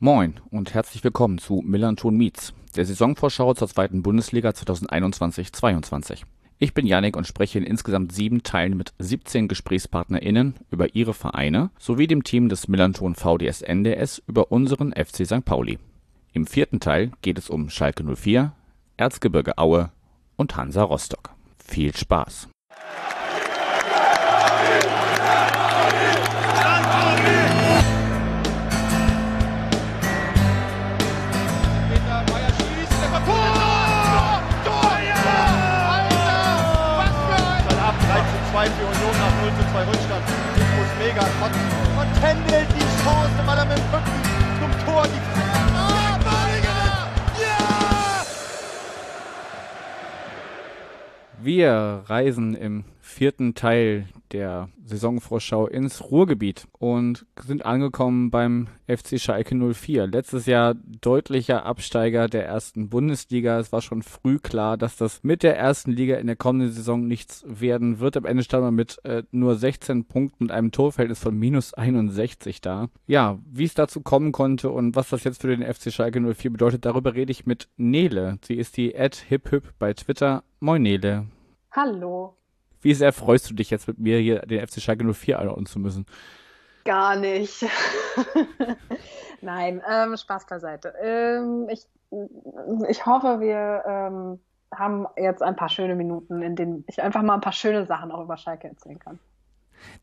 Moin und herzlich willkommen zu Millanton Meets, der Saisonvorschau zur zweiten Bundesliga 2021-22. Ich bin Janik und spreche in insgesamt sieben Teilen mit 17 GesprächspartnerInnen über ihre Vereine sowie dem Team des Millanton VDS NDS über unseren FC St. Pauli. Im vierten Teil geht es um Schalke 04, Erzgebirge Aue und Hansa Rostock. Viel Spaß! Wir reisen im vierten Teil der Saisonvorschau ins Ruhrgebiet und sind angekommen beim FC Schalke 04. Letztes Jahr deutlicher Absteiger der ersten Bundesliga. Es war schon früh klar, dass das mit der ersten Liga in der kommenden Saison nichts werden wird. Am Ende stand man mit äh, nur 16 Punkten und einem Torverhältnis von minus 61 da. Ja, wie es dazu kommen konnte und was das jetzt für den FC Schalke 04 bedeutet, darüber rede ich mit Nele. Sie ist die Ad HipHip bei Twitter. Moin Nele. Hallo. Wie sehr freust du dich jetzt mit mir hier den FC Schalke 04 einordnen zu müssen? Gar nicht. Nein, ähm, Spaß beiseite. Ähm, ich, ich hoffe, wir ähm, haben jetzt ein paar schöne Minuten, in denen ich einfach mal ein paar schöne Sachen auch über Schalke erzählen kann.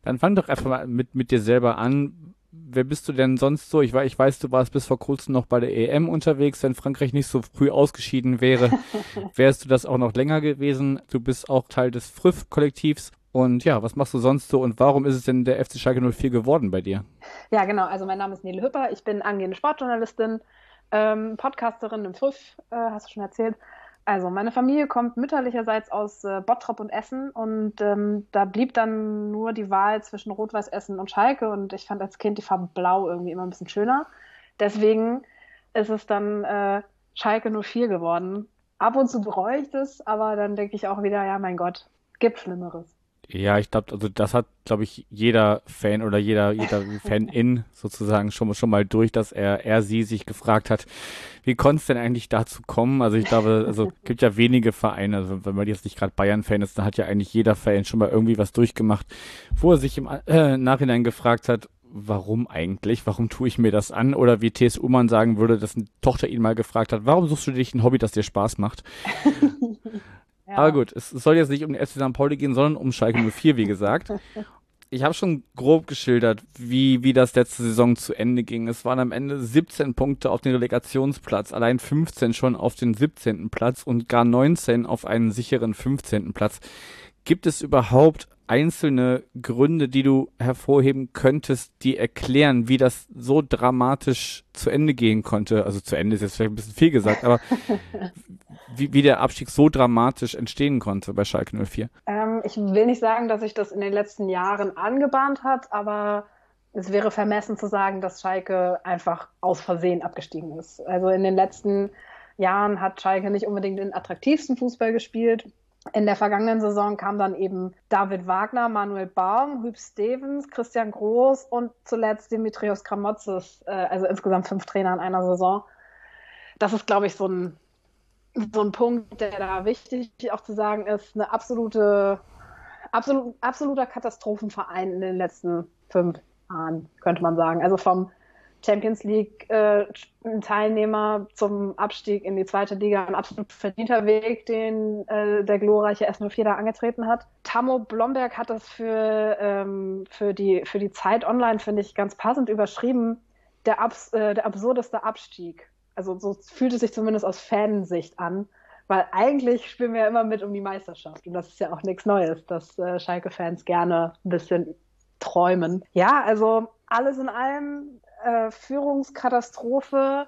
Dann fang doch einfach mal mit, mit dir selber an. Wer bist du denn sonst so? Ich, weiß, ich weiß, du warst bis vor kurzem noch bei der EM unterwegs. Wenn Frankreich nicht so früh ausgeschieden wäre, wärst du das auch noch länger gewesen. Du bist auch Teil des Früff-Kollektivs. Und ja, was machst du sonst so und warum ist es denn der FC Schalke 04 geworden bei dir? Ja, genau. Also mein Name ist Nele Hüpper. Ich bin angehende Sportjournalistin, ähm, Podcasterin im Früff, äh, hast du schon erzählt. Also meine Familie kommt mütterlicherseits aus äh, Bottrop und Essen und ähm, da blieb dann nur die Wahl zwischen Rot-Weiß Essen und Schalke und ich fand als Kind die Farbe Blau irgendwie immer ein bisschen schöner. Deswegen ist es dann äh, Schalke 04 geworden. Ab und zu bereue ich das, aber dann denke ich auch wieder, ja mein Gott, gibt Schlimmeres. Ja, ich glaube, also das hat, glaube ich, jeder Fan oder jeder, jeder Fan-In sozusagen schon, schon mal durch, dass er, er sie sich gefragt hat, wie konnte es denn eigentlich dazu kommen? Also ich glaube, also gibt ja wenige Vereine, also wenn man jetzt nicht gerade Bayern-Fan ist, dann hat ja eigentlich jeder Fan schon mal irgendwie was durchgemacht, wo er sich im äh, Nachhinein gefragt hat, warum eigentlich? Warum tue ich mir das an? Oder wie T.S. Ullmann sagen würde, dass eine Tochter ihn mal gefragt hat, warum suchst du dich ein Hobby, das dir Spaß macht? Ja. Aber gut, es soll jetzt nicht um den FC St. Pauli gehen, sondern um Schalke 04, wie gesagt. Ich habe schon grob geschildert, wie, wie das letzte Saison zu Ende ging. Es waren am Ende 17 Punkte auf den Relegationsplatz, allein 15 schon auf den 17. Platz und gar 19 auf einen sicheren 15. Platz. Gibt es überhaupt einzelne Gründe, die du hervorheben könntest, die erklären, wie das so dramatisch zu Ende gehen konnte? Also zu Ende ist jetzt vielleicht ein bisschen viel gesagt, aber wie, wie der Abstieg so dramatisch entstehen konnte bei Schalke 04. Ähm, ich will nicht sagen, dass sich das in den letzten Jahren angebahnt hat, aber es wäre vermessen zu sagen, dass Schalke einfach aus Versehen abgestiegen ist. Also in den letzten Jahren hat Schalke nicht unbedingt den attraktivsten Fußball gespielt. In der vergangenen Saison kam dann eben David Wagner, Manuel Baum, Hüb Stevens, Christian Groß und zuletzt Dimitrios Kramotzes, äh, also insgesamt fünf Trainer in einer Saison. Das ist, glaube ich, so ein, so ein Punkt, der da wichtig auch zu sagen ist, eine absolute, absolut, absoluter Katastrophenverein in den letzten fünf Jahren, könnte man sagen. Also vom Champions League äh, zum Abstieg in die zweite Liga ein absolut verdienter Weg, den äh, der glorreiche S04 da angetreten hat. Tammo Blomberg hat das für, ähm, für, die, für die Zeit online, finde ich, ganz passend überschrieben. Der, abs äh, der absurdeste Abstieg. Also so fühlt es sich zumindest aus Fansicht an. Weil eigentlich spielen wir ja immer mit um die Meisterschaft. Und das ist ja auch nichts Neues, dass äh, Schalke-Fans gerne ein bisschen träumen. Ja, also alles in allem äh, Führungskatastrophe,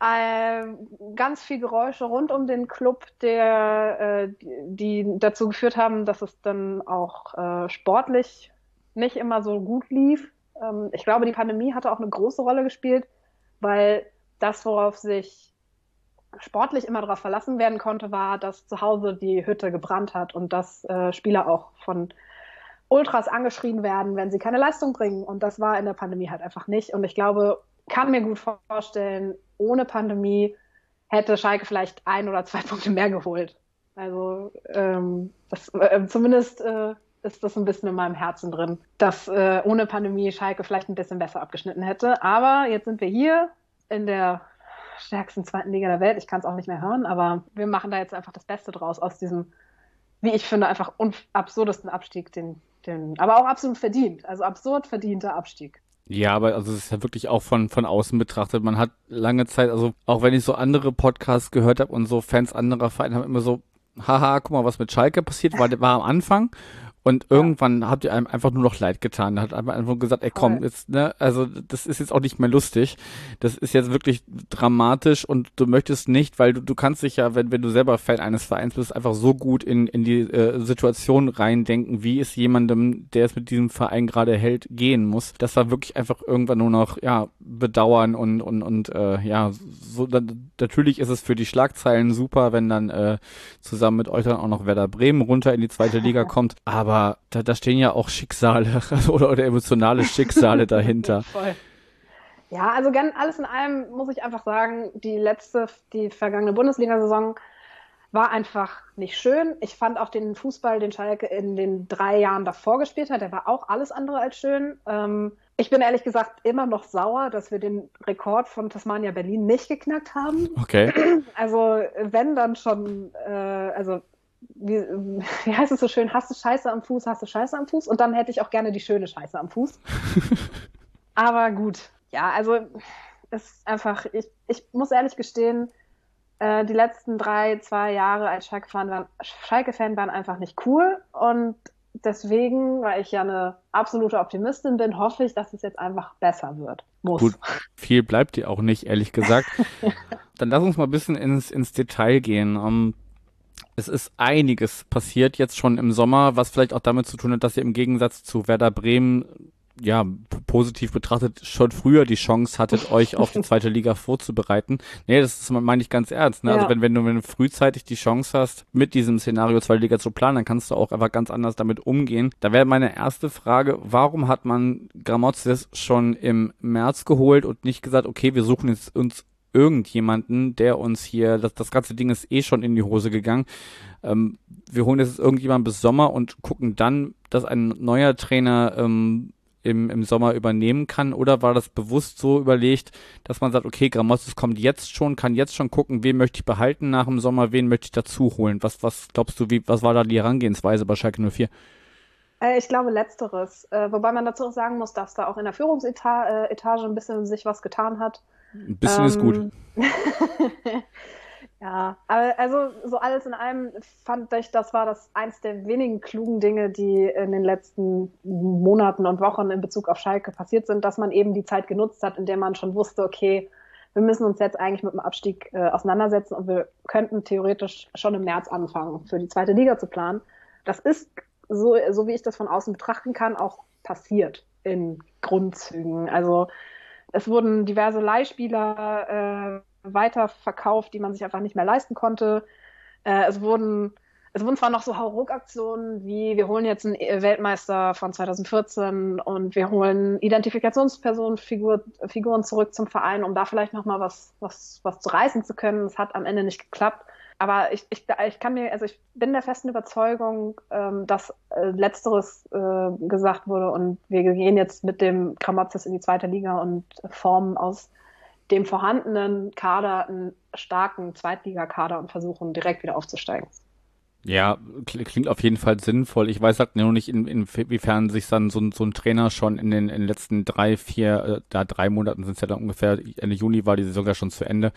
äh, ganz viel Geräusche rund um den Club, der, äh, die, dazu geführt haben, dass es dann auch äh, sportlich nicht immer so gut lief. Ähm, ich glaube, die Pandemie hatte auch eine große Rolle gespielt, weil das, worauf sich sportlich immer darauf verlassen werden konnte, war, dass zu Hause die Hütte gebrannt hat und dass äh, Spieler auch von Ultras angeschrien werden, wenn sie keine Leistung bringen. Und das war in der Pandemie halt einfach nicht. Und ich glaube, kann mir gut vorstellen, ohne Pandemie hätte Schalke vielleicht ein oder zwei Punkte mehr geholt. Also ähm, das, äh, zumindest äh, ist das ein bisschen in meinem Herzen drin, dass äh, ohne Pandemie Schalke vielleicht ein bisschen besser abgeschnitten hätte. Aber jetzt sind wir hier in der stärksten zweiten Liga der Welt. Ich kann es auch nicht mehr hören, aber wir machen da jetzt einfach das Beste draus aus diesem, wie ich finde, einfach absurdesten Abstieg, den, den, aber auch absolut verdient. Also absurd verdienter Abstieg. Ja, aber also es ist ja wirklich auch von, von außen betrachtet. Man hat lange Zeit, also auch wenn ich so andere Podcasts gehört habe und so Fans anderer Vereine haben immer so, haha, guck mal, was mit Schalke passiert, war, war am Anfang. Und irgendwann ja. habt ihr einem einfach nur noch leid getan. Da hat einfach gesagt, ey komm, jetzt, ne, also das ist jetzt auch nicht mehr lustig. Das ist jetzt wirklich dramatisch und du möchtest nicht, weil du, du kannst dich ja, wenn, wenn du selber Fan eines Vereins bist, einfach so gut in, in die äh, Situation reindenken, wie es jemandem, der es mit diesem Verein gerade hält, gehen muss. Das war wirklich einfach irgendwann nur noch, ja, bedauern und, und, und äh, ja, so dann, natürlich ist es für die Schlagzeilen super, wenn dann äh, zusammen mit euch dann auch noch Werder Bremen runter in die zweite Liga kommt. Aber aber da, da stehen ja auch Schicksale oder, oder emotionale Schicksale dahinter. Voll. Ja, also ganz alles in allem muss ich einfach sagen, die letzte, die vergangene Bundesliga-Saison war einfach nicht schön. Ich fand auch den Fußball, den Schalke in den drei Jahren davor gespielt hat, der war auch alles andere als schön. Ähm, ich bin ehrlich gesagt immer noch sauer, dass wir den Rekord von Tasmania Berlin nicht geknackt haben. Okay. Also wenn dann schon, äh, also wie, wie heißt es so schön, hast du Scheiße am Fuß, hast du Scheiße am Fuß und dann hätte ich auch gerne die schöne Scheiße am Fuß. Aber gut, ja, also es ist einfach, ich, ich muss ehrlich gestehen, äh, die letzten drei, zwei Jahre als Schalke-Fan waren, Schalke waren einfach nicht cool und deswegen, weil ich ja eine absolute Optimistin bin, hoffe ich, dass es jetzt einfach besser wird. Muss. Gut, viel bleibt dir auch nicht, ehrlich gesagt. Dann lass uns mal ein bisschen ins, ins Detail gehen. Um, es ist einiges passiert jetzt schon im Sommer, was vielleicht auch damit zu tun hat, dass ihr im Gegensatz zu Werder Bremen ja, positiv betrachtet, schon früher die Chance hattet, euch auf die zweite Liga vorzubereiten. Nee, das ist, meine ich ganz ernst. Ne? Also ja. Also wenn, wenn, du, wenn du frühzeitig die Chance hast, mit diesem Szenario zweite Liga zu planen, dann kannst du auch einfach ganz anders damit umgehen. Da wäre meine erste Frage, warum hat man Gramozis schon im März geholt und nicht gesagt, okay, wir suchen jetzt uns irgendjemanden, der uns hier, das, das ganze Ding ist eh schon in die Hose gegangen. Ähm, wir holen jetzt irgendjemanden bis Sommer und gucken dann, dass ein neuer Trainer ähm, im, im Sommer übernehmen kann? Oder war das bewusst so überlegt, dass man sagt, okay, Gramozis kommt jetzt schon, kann jetzt schon gucken, wen möchte ich behalten nach dem Sommer, wen möchte ich dazu holen? Was, was glaubst du, wie, was war da die Herangehensweise bei Schalke 04? Äh, ich glaube letzteres, äh, wobei man dazu auch sagen muss, dass da auch in der Führungsetage äh, ein bisschen sich was getan hat. Ein bisschen ähm, ist gut. Ähm, ja, aber also so alles in allem fand ich, das war das eins der wenigen klugen Dinge, die in den letzten Monaten und Wochen in Bezug auf Schalke passiert sind, dass man eben die Zeit genutzt hat, in der man schon wusste, okay, wir müssen uns jetzt eigentlich mit dem Abstieg äh, auseinandersetzen und wir könnten theoretisch schon im März anfangen, für die zweite Liga zu planen. Das ist, so, so wie ich das von außen betrachten kann, auch passiert in Grundzügen. Also es wurden diverse Leihspieler äh, weiterverkauft, die man sich einfach nicht mehr leisten konnte. Äh, es wurden es wurden zwar noch so Hauruck-Aktionen wie wir holen jetzt einen Weltmeister von 2014 und wir holen Identifikationspersonen-Figuren zurück zum Verein, um da vielleicht nochmal was, was, was zu reißen zu können. Es hat am Ende nicht geklappt. Aber ich, ich, ich kann mir, also ich bin der festen Überzeugung, ähm, dass äh, Letzteres äh, gesagt wurde und wir gehen jetzt mit dem Kramotzes in die zweite Liga und formen aus dem vorhandenen Kader einen starken Zweitligakader und versuchen direkt wieder aufzusteigen. Ja, klingt auf jeden Fall sinnvoll. Ich weiß halt nur nicht, in, inwiefern sich dann so, so, ein Trainer schon in den, in den letzten drei, vier, äh, da drei Monaten sind es ja dann ungefähr, Ende Juni war die Saison ja schon zu Ende,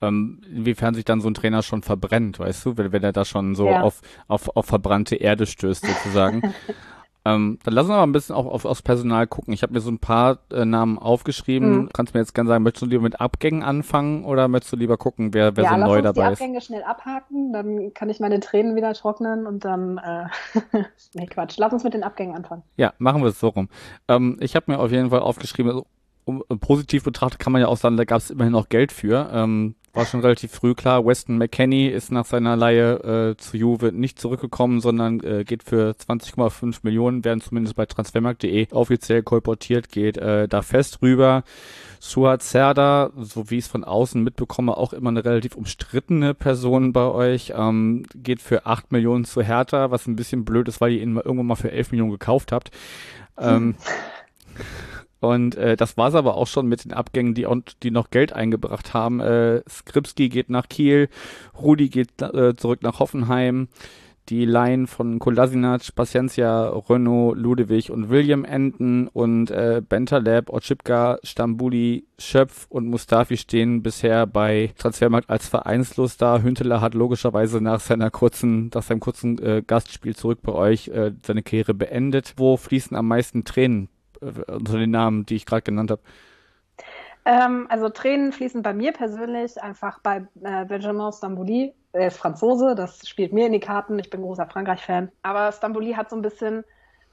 ähm, inwiefern sich dann so ein Trainer schon verbrennt, weißt du, wenn, wenn er da schon so ja. auf, auf, auf verbrannte Erde stößt sozusagen. Ähm, dann lass uns aber ein bisschen auch auf, aufs Personal gucken. Ich habe mir so ein paar äh, Namen aufgeschrieben. Mhm. Kannst mir jetzt gerne sagen, möchtest du lieber mit Abgängen anfangen oder möchtest du lieber gucken, wer, wer ja, so neu dabei ist? Ja, Abgänge schnell abhaken, dann kann ich meine Tränen wieder trocknen und dann, äh, nee, Quatsch, lass uns mit den Abgängen anfangen. Ja, machen wir es so rum. Ähm, ich habe mir auf jeden Fall aufgeschrieben, also, um, positiv betrachtet kann man ja auch sagen, da gab es immerhin noch Geld für. Ähm, war schon relativ früh klar. Weston McKenney ist nach seiner Leihe äh, zu Juve nicht zurückgekommen, sondern äh, geht für 20,5 Millionen, werden zumindest bei transfermarkt.de offiziell kolportiert, geht äh, da fest rüber. Suat Serda, so wie ich es von außen mitbekomme, auch immer eine relativ umstrittene Person bei euch, ähm, geht für 8 Millionen zu Hertha, was ein bisschen blöd ist, weil ihr ihn irgendwann mal für 11 Millionen gekauft habt. Ähm, Und äh, das war's aber auch schon mit den Abgängen, die, die noch Geld eingebracht haben. Äh, Skripski geht nach Kiel, Rudi geht äh, zurück nach Hoffenheim. Die Line von Kolasinac, Paciencia, Renault, Ludewig und William enden und äh, Bentaleb, Otschipka, Stambuli, Schöpf und Mustafi stehen bisher bei Transfermarkt als vereinslos da. Hünteler hat logischerweise nach seiner kurzen, nach seinem kurzen äh, Gastspiel zurück bei euch äh, seine Karriere beendet. Wo fließen am meisten Tränen unter den Namen, die ich gerade genannt habe? Ähm, also Tränen fließen bei mir persönlich einfach bei äh, Benjamin Stambouli. Er ist Franzose, das spielt mir in die Karten. Ich bin großer Frankreich-Fan. Aber Stambouli hat so ein bisschen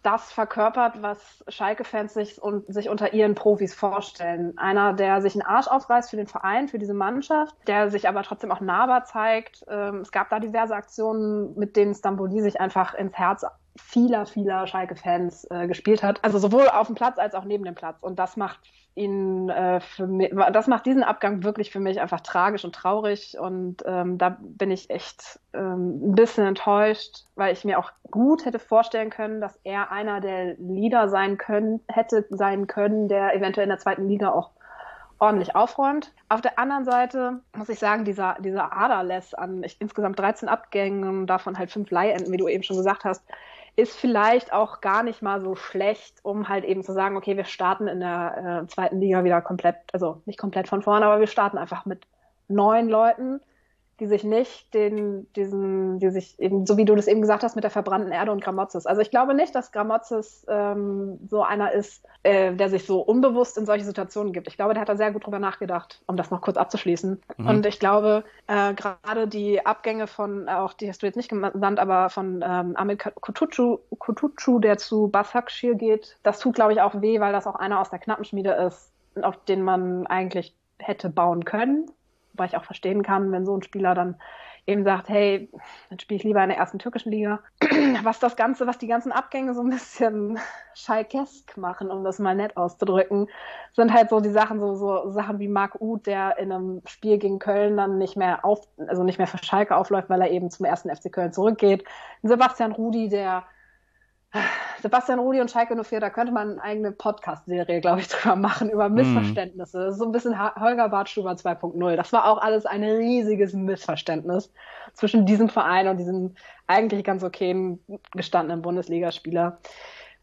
das verkörpert, was Schalke-Fans sich, und, sich unter ihren Profis vorstellen. Einer, der sich einen Arsch aufreißt für den Verein, für diese Mannschaft, der sich aber trotzdem auch nahbar zeigt. Ähm, es gab da diverse Aktionen, mit denen Stambouli sich einfach ins Herz vieler, vieler Schalke-Fans äh, gespielt hat. Also sowohl auf dem Platz als auch neben dem Platz. Und das macht ihn äh, für mich, das macht diesen Abgang wirklich für mich einfach tragisch und traurig. Und ähm, da bin ich echt ähm, ein bisschen enttäuscht, weil ich mir auch gut hätte vorstellen können, dass er einer der Leader sein können, hätte sein können, der eventuell in der zweiten Liga auch ordentlich aufräumt. Auf der anderen Seite muss ich sagen, dieser, dieser Aderless an ich, insgesamt 13 Abgängen, davon halt fünf Leihenden, wie du eben schon gesagt hast, ist vielleicht auch gar nicht mal so schlecht, um halt eben zu sagen, okay, wir starten in der äh, zweiten Liga wieder komplett, also nicht komplett von vorne, aber wir starten einfach mit neun Leuten die sich nicht den, diesen, die sich eben, so wie du das eben gesagt hast, mit der verbrannten Erde und Gramozis. Also ich glaube nicht, dass Gramozis ähm, so einer ist, äh, der sich so unbewusst in solche Situationen gibt. Ich glaube, der hat da sehr gut drüber nachgedacht, um das noch kurz abzuschließen. Mhm. Und ich glaube, äh, gerade die Abgänge von, auch die hast du jetzt nicht genannt, aber von ähm, Amit Kutucu, Kutucu, der zu Basakshir geht, das tut, glaube ich, auch weh, weil das auch einer aus der Knappenschmiede ist, auf den man eigentlich hätte bauen können Wobei ich auch verstehen kann, wenn so ein Spieler dann eben sagt, hey, dann spiele ich lieber in der ersten türkischen Liga. Was das Ganze, was die ganzen Abgänge so ein bisschen schalkesk machen, um das mal nett auszudrücken, sind halt so die Sachen, so, so Sachen wie Marc Uth, der in einem Spiel gegen Köln dann nicht mehr auf, also nicht mehr für Schalke aufläuft, weil er eben zum ersten FC Köln zurückgeht. Sebastian Rudi, der Sebastian Rudi und Schalke 04, da könnte man eine eigene Podcast-Serie, glaube ich, drüber machen, über mhm. Missverständnisse. Das ist so ein bisschen Holger Bartstuber 2.0. Das war auch alles ein riesiges Missverständnis zwischen diesem Verein und diesem eigentlich ganz okayen gestandenen Bundesligaspieler.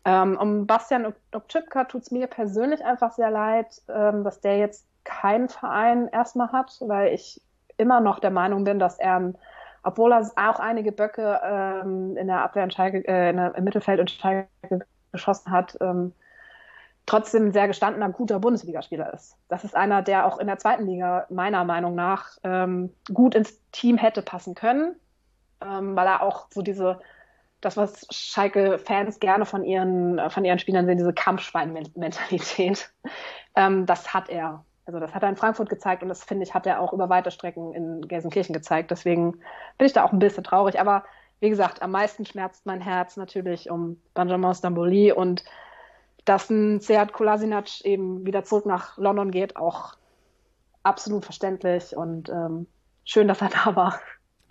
Ähm, um Bastian Obczypka tut es mir persönlich einfach sehr leid, ähm, dass der jetzt keinen Verein erstmal hat, weil ich immer noch der Meinung bin, dass er ein obwohl er auch einige Böcke ähm, in der Abwehr in Schalke, äh, in der, im Mittelfeld und Schalke geschossen hat, ähm, trotzdem ein sehr gestandener, guter Bundesligaspieler ist. Das ist einer, der auch in der zweiten Liga meiner Meinung nach ähm, gut ins Team hätte passen können, ähm, weil er auch so diese, das, was Schalke-Fans gerne von ihren, von ihren Spielern sehen, diese Kampfschwein-Mentalität, ähm, das hat er. Also das hat er in Frankfurt gezeigt und das finde ich, hat er auch über weite Strecken in Gelsenkirchen gezeigt. Deswegen bin ich da auch ein bisschen traurig. Aber wie gesagt, am meisten schmerzt mein Herz natürlich um Benjamin Stamboli und dass ein Seat Kolasinac eben wieder zurück nach London geht, auch absolut verständlich und ähm, schön, dass er da war.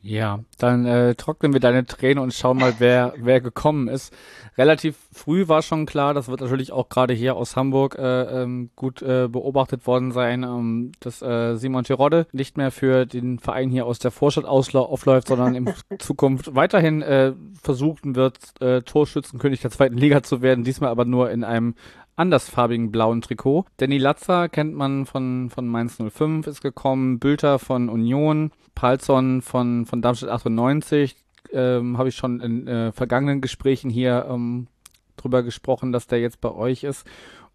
Ja, dann äh, trocknen wir deine Tränen und schauen mal, wer wer gekommen ist. Relativ früh war schon klar, das wird natürlich auch gerade hier aus Hamburg äh, ähm, gut äh, beobachtet worden sein, ähm, dass äh, Simon Terodde nicht mehr für den Verein hier aus der Vorstadt aufläuft, sondern in Zukunft weiterhin äh, versuchen wird, äh, Torschützenkönig der zweiten Liga zu werden, diesmal aber nur in einem andersfarbigen blauen Trikot. Danny Latzer kennt man von, von Mainz 05, ist gekommen. Bülter von Union. Palzon von, von Darmstadt 98. Ähm, Habe ich schon in äh, vergangenen Gesprächen hier ähm, drüber gesprochen, dass der jetzt bei euch ist.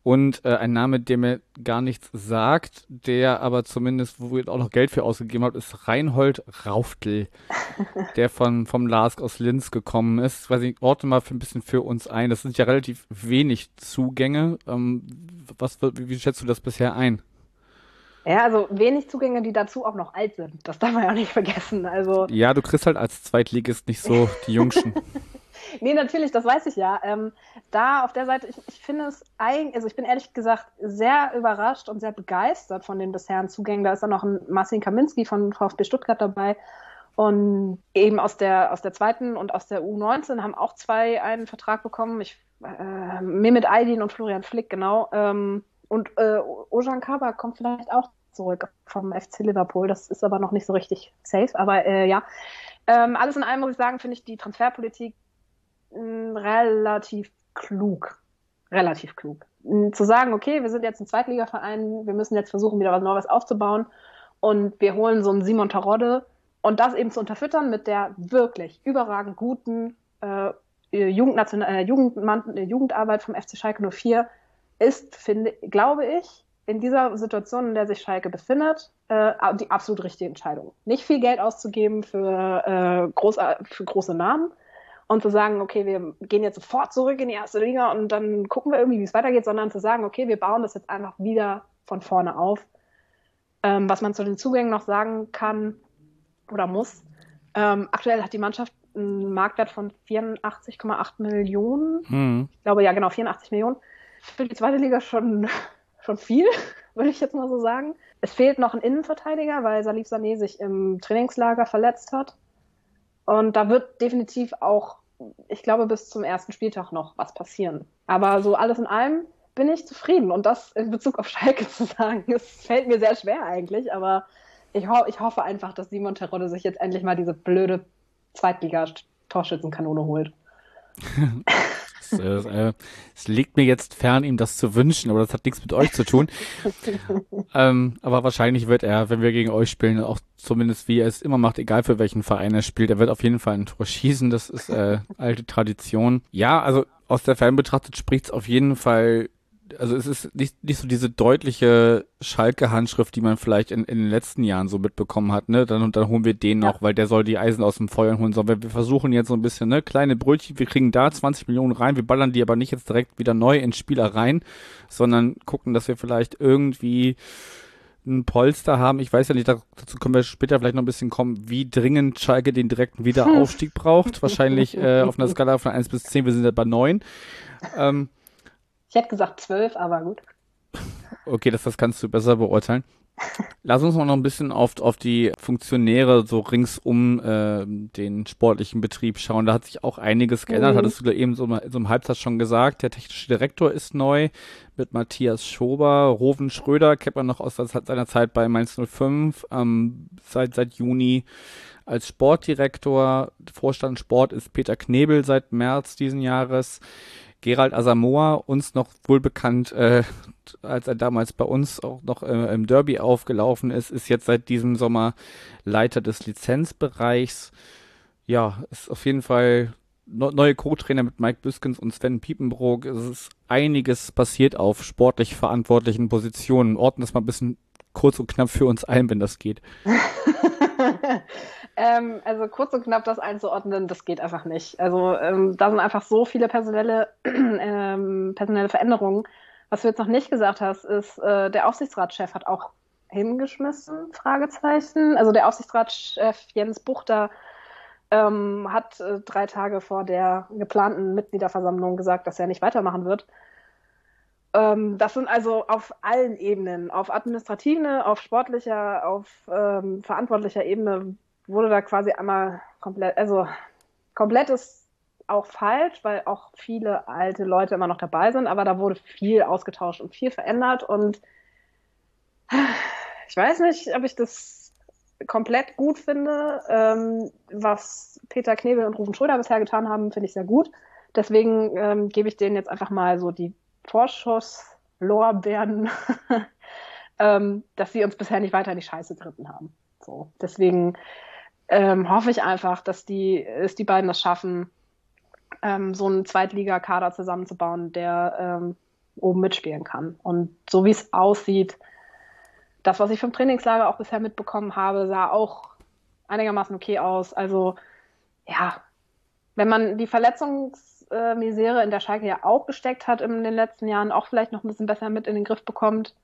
Und äh, ein Name, der mir gar nichts sagt, der aber zumindest, wo ihr auch noch Geld für ausgegeben habt, ist Reinhold Rauftl, der von, vom Lask aus Linz gekommen ist. Weiß ich, orte mal für ein bisschen für uns ein. Das sind ja relativ wenig Zugänge. Ähm, was, wie, wie schätzt du das bisher ein? Ja, also wenig Zugänge, die dazu auch noch alt sind. Das darf man ja nicht vergessen. Also ja, du kriegst halt als Zweitligist nicht so die Jungschen. nee, natürlich, das weiß ich ja. Ähm, da auf der Seite, ich, ich finde es eigentlich, also ich bin ehrlich gesagt sehr überrascht und sehr begeistert von den bisherigen Zugängen. Da ist dann noch ein Marcin Kaminski von VfB Stuttgart dabei. Und eben aus der, aus der zweiten und aus der U19 haben auch zwei einen Vertrag bekommen. Ich, äh, Mehmet Aydin und Florian Flick, genau. Ähm, und äh, Ojan Kaba kommt vielleicht auch zurück vom FC Liverpool. Das ist aber noch nicht so richtig safe. Aber äh, ja, ähm, alles in allem muss ich sagen, finde ich die Transferpolitik mh, hm, relativ klug. Relativ klug. Mh, hm, zu sagen, okay, wir sind jetzt ein Zweitligaverein, wir müssen jetzt versuchen, wieder was Neues aufzubauen und wir holen so einen Simon Tarodde und das eben zu unterfüttern mit der wirklich überragend guten äh, Jugendnational äh, Jugendmann, Jugendarbeit vom FC Schalke 04 ist, finde, glaube ich, in dieser Situation, in der sich Schalke befindet, äh, die absolut richtige Entscheidung. Nicht viel Geld auszugeben für, äh, groß, für große Namen und zu sagen, okay, wir gehen jetzt sofort zurück in die erste Liga und dann gucken wir irgendwie, wie es weitergeht, sondern zu sagen, okay, wir bauen das jetzt einfach wieder von vorne auf. Ähm, was man zu den Zugängen noch sagen kann oder muss, ähm, aktuell hat die Mannschaft einen Marktwert von 84,8 Millionen. Mhm. Ich glaube, ja, genau, 84 Millionen für die zweite Liga schon, schon viel, würde ich jetzt mal so sagen. Es fehlt noch ein Innenverteidiger, weil Salif Sané sich im Trainingslager verletzt hat. Und da wird definitiv auch, ich glaube, bis zum ersten Spieltag noch was passieren. Aber so alles in allem bin ich zufrieden. Und das in Bezug auf Schalke zu sagen, es fällt mir sehr schwer eigentlich, aber ich, ho ich hoffe einfach, dass Simon Terodde sich jetzt endlich mal diese blöde Zweitliga-Torschützenkanone holt. Es, äh, es, liegt mir jetzt fern, ihm das zu wünschen, aber das hat nichts mit euch zu tun. ähm, aber wahrscheinlich wird er, wenn wir gegen euch spielen, auch zumindest wie er es immer macht, egal für welchen Verein er spielt, er wird auf jeden Fall ein Tor schießen. Das ist äh, alte Tradition. Ja, also aus der Ferne betrachtet spricht es auf jeden Fall also es ist nicht, nicht so diese deutliche Schalke-Handschrift, die man vielleicht in, in den letzten Jahren so mitbekommen hat, ne? Dann, und dann holen wir den noch, weil der soll die Eisen aus dem Feuer holen. Sondern wir versuchen jetzt so ein bisschen, ne, kleine Brötchen, wir kriegen da 20 Millionen rein, wir ballern die aber nicht jetzt direkt wieder neu in Spieler rein, sondern gucken, dass wir vielleicht irgendwie ein Polster haben. Ich weiß ja nicht, dazu können wir später vielleicht noch ein bisschen kommen, wie dringend Schalke den direkten Wiederaufstieg braucht. Wahrscheinlich äh, auf einer Skala von 1 bis 10, wir sind ja bei 9. Ähm, ich hätte gesagt zwölf, aber gut. Okay, das, das kannst du besser beurteilen. Lass uns mal noch ein bisschen auf, auf die Funktionäre so ringsum äh, den sportlichen Betrieb schauen. Da hat sich auch einiges geändert, mhm. hattest du da eben so, so im Halbsatz schon gesagt. Der technische Direktor ist neu mit Matthias Schober. Roven Schröder kennt man noch aus seiner Zeit bei Mainz 05, ähm, seit, seit Juni als Sportdirektor. Vorstand Sport ist Peter Knebel seit März diesen Jahres. Gerald Asamoah, uns noch wohl bekannt, äh, als er damals bei uns auch noch äh, im Derby aufgelaufen ist, ist jetzt seit diesem Sommer Leiter des Lizenzbereichs. Ja, ist auf jeden Fall no neue Co-Trainer mit Mike Büskens und Sven Piepenbrook. Es ist einiges passiert auf sportlich verantwortlichen Positionen. Ordnen das mal ein bisschen kurz und knapp für uns ein, wenn das geht. Ähm, also kurz und knapp das einzuordnen, das geht einfach nicht. Also ähm, da sind einfach so viele personelle, ähm, personelle Veränderungen. Was du jetzt noch nicht gesagt hast, ist, äh, der Aufsichtsratschef hat auch hingeschmissen, Fragezeichen. Also der Aufsichtsratschef Jens Buchter ähm, hat äh, drei Tage vor der geplanten Mitgliederversammlung gesagt, dass er nicht weitermachen wird. Ähm, das sind also auf allen Ebenen, auf administrativer, auf sportlicher, auf ähm, verantwortlicher Ebene wurde da quasi einmal komplett, also komplett ist auch falsch, weil auch viele alte Leute immer noch dabei sind, aber da wurde viel ausgetauscht und viel verändert und ich weiß nicht, ob ich das komplett gut finde. Ähm, was Peter Knebel und Rufen Schröder bisher getan haben, finde ich sehr gut. Deswegen ähm, gebe ich denen jetzt einfach mal so die Vorschusslorbeeren, ähm, dass sie uns bisher nicht weiter in die Scheiße geritten haben. So, deswegen ähm, hoffe ich einfach, dass die, dass die beiden das schaffen, ähm, so einen Zweitligakader zusammenzubauen, der ähm, oben mitspielen kann. Und so wie es aussieht, das, was ich vom Trainingslager auch bisher mitbekommen habe, sah auch einigermaßen okay aus. Also ja, wenn man die Verletzungsmisere in der Schalke ja auch gesteckt hat in den letzten Jahren, auch vielleicht noch ein bisschen besser mit in den Griff bekommt,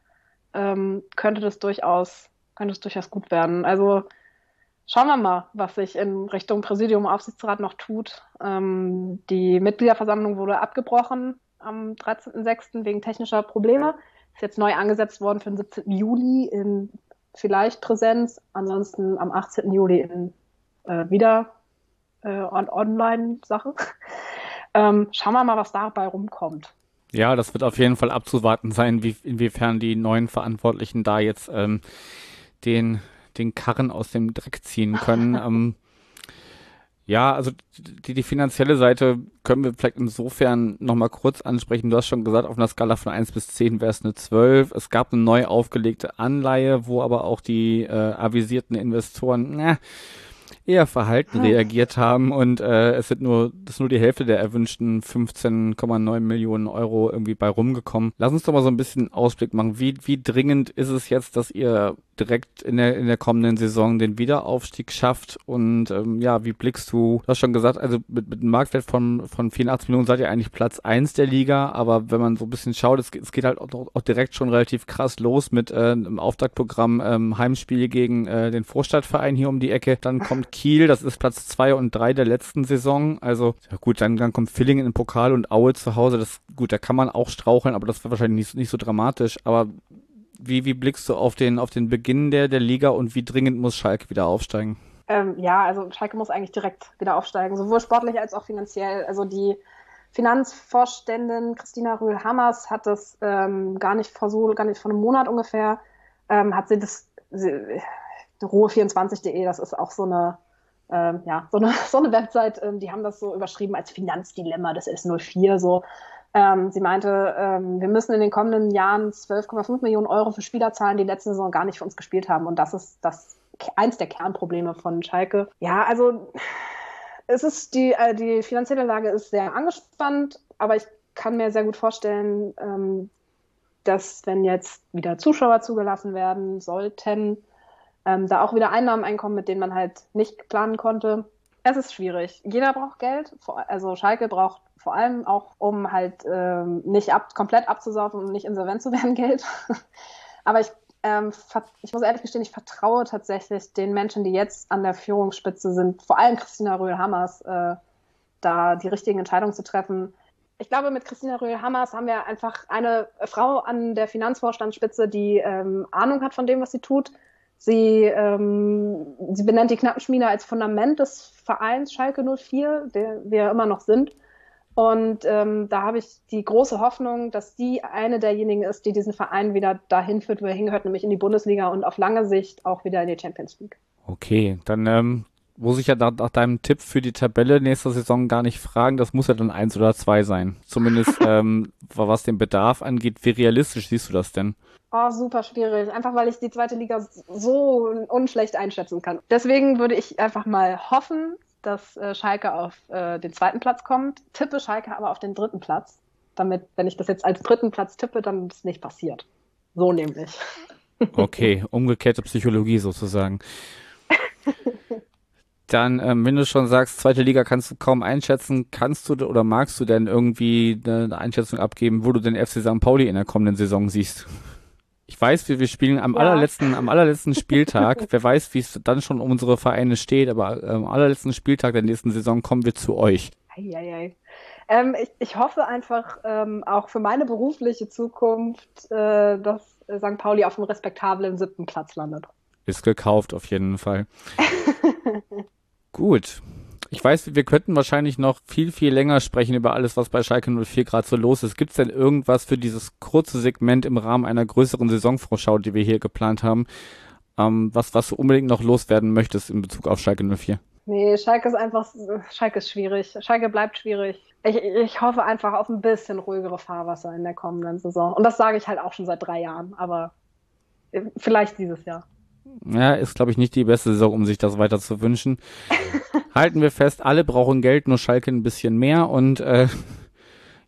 ähm, könnte das durchaus, könnte es durchaus gut werden. Also schauen wir mal, was sich in Richtung Präsidium Aufsichtsrat noch tut. Ähm, die Mitgliederversammlung wurde abgebrochen am 13.06. wegen technischer Probleme. Ist jetzt neu angesetzt worden für den 17. Juli in vielleicht Präsenz, ansonsten am 18. Juli in äh, wieder äh, Online-Sache. ähm, schauen wir mal, was dabei rumkommt. Ja, das wird auf jeden Fall abzuwarten sein, wie, inwiefern die neuen Verantwortlichen da jetzt ähm, den, den Karren aus dem Dreck ziehen können. ähm, ja, also die, die finanzielle Seite können wir vielleicht insofern nochmal kurz ansprechen. Du hast schon gesagt, auf einer Skala von 1 bis 10 wäre es eine 12. Es gab eine neu aufgelegte Anleihe, wo aber auch die äh, avisierten Investoren, na, eher verhalten hm. reagiert haben und äh, es sind nur, das ist nur die Hälfte der erwünschten 15,9 Millionen Euro irgendwie bei rumgekommen. Lass uns doch mal so ein bisschen Ausblick machen. Wie, wie dringend ist es jetzt, dass ihr direkt in der, in der kommenden Saison den Wiederaufstieg schafft und ähm, ja, wie blickst du, du hast schon gesagt, also mit, mit einem Marktwert von, von 84 Millionen seid ihr eigentlich Platz eins der Liga, aber wenn man so ein bisschen schaut, es, es geht halt auch, auch direkt schon relativ krass los mit äh, einem Auftaktprogramm ähm, Heimspiel gegen äh, den Vorstadtverein hier um die Ecke, dann kommt Kiel, das ist Platz zwei und drei der letzten Saison. Also ja gut, dann, dann kommt Villingen in den Pokal und Aue zu Hause. Das gut, da kann man auch straucheln, aber das wäre wahrscheinlich nicht, nicht so dramatisch. Aber wie, wie blickst du auf den, auf den Beginn der, der Liga und wie dringend muss Schalke wieder aufsteigen? Ähm, ja, also Schalke muss eigentlich direkt wieder aufsteigen, sowohl sportlich als auch finanziell. Also die Finanzvorständin Christina Rühl-Hammers hat das ähm, gar nicht vor so, gar nicht vor einem Monat ungefähr, ähm, hat sie das, sie, Ruhe24.de, das ist auch so eine ähm, ja, so eine, so eine Website, ähm, die haben das so überschrieben als Finanzdilemma des S04 so. Ähm, sie meinte, ähm, wir müssen in den kommenden Jahren 12,5 Millionen Euro für Spieler zahlen, die letzte Saison gar nicht für uns gespielt haben. Und das ist das eins der Kernprobleme von Schalke. Ja, also es ist die, äh, die finanzielle Lage ist sehr angespannt, aber ich kann mir sehr gut vorstellen, ähm, dass wenn jetzt wieder Zuschauer zugelassen werden sollten, ähm, da auch wieder Einnahmen einkommen, mit denen man halt nicht planen konnte. Es ist schwierig. Jeder braucht Geld. Also Schalke braucht vor allem auch, um halt ähm, nicht ab, komplett abzusaufen und nicht insolvent zu werden, Geld. Aber ich, ähm, ich muss ehrlich gestehen, ich vertraue tatsächlich den Menschen, die jetzt an der Führungsspitze sind, vor allem Christina Röhl-Hammers, äh, da die richtigen Entscheidungen zu treffen. Ich glaube, mit Christina Röhl-Hammers haben wir einfach eine Frau an der Finanzvorstandsspitze, die ähm, Ahnung hat von dem, was sie tut, Sie, ähm, sie benennt die Knappenschmiede als Fundament des Vereins Schalke 04, der wir immer noch sind. Und ähm, da habe ich die große Hoffnung, dass die eine derjenigen ist, die diesen Verein wieder dahin führt, wo er hingehört, nämlich in die Bundesliga und auf lange Sicht auch wieder in die Champions League. Okay, dann ähm, muss ich ja nach, nach deinem Tipp für die Tabelle nächster Saison gar nicht fragen. Das muss ja dann eins oder zwei sein. Zumindest ähm, was den Bedarf angeht. Wie realistisch siehst du das denn? Oh, super schwierig. Einfach weil ich die zweite Liga so unschlecht einschätzen kann. Deswegen würde ich einfach mal hoffen, dass äh, Schalke auf äh, den zweiten Platz kommt. Tippe Schalke aber auf den dritten Platz. Damit, wenn ich das jetzt als dritten Platz tippe, dann ist nicht passiert. So nämlich. Okay, umgekehrte Psychologie sozusagen. Dann, ähm, wenn du schon sagst, zweite Liga kannst du kaum einschätzen, kannst du oder magst du denn irgendwie eine Einschätzung abgeben, wo du den FC St. Pauli in der kommenden Saison siehst? Ich weiß, wir, wir spielen am ja. allerletzten, am allerletzten Spieltag. Wer weiß, wie es dann schon um unsere Vereine steht, aber ähm, am allerletzten Spieltag der nächsten Saison kommen wir zu euch. Eieiei. Ähm, ich, ich hoffe einfach ähm, auch für meine berufliche Zukunft, äh, dass St. Pauli auf einem respektablen siebten Platz landet. Ist gekauft auf jeden Fall. Gut. Ich weiß, wir könnten wahrscheinlich noch viel, viel länger sprechen über alles, was bei Schalke 04 gerade so los ist. Gibt es denn irgendwas für dieses kurze Segment im Rahmen einer größeren Saisonvorschau, die wir hier geplant haben, ähm, was, was du unbedingt noch loswerden möchtest in Bezug auf Schalke 04? Nee, Schalke ist einfach, Schalke ist schwierig. Schalke bleibt schwierig. Ich, ich hoffe einfach auf ein bisschen ruhigere Fahrwasser in der kommenden Saison. Und das sage ich halt auch schon seit drei Jahren, aber vielleicht dieses Jahr. Ja, ist, glaube ich, nicht die beste Saison, um sich das weiter zu wünschen. Halten wir fest, alle brauchen Geld, nur Schalke ein bisschen mehr und äh,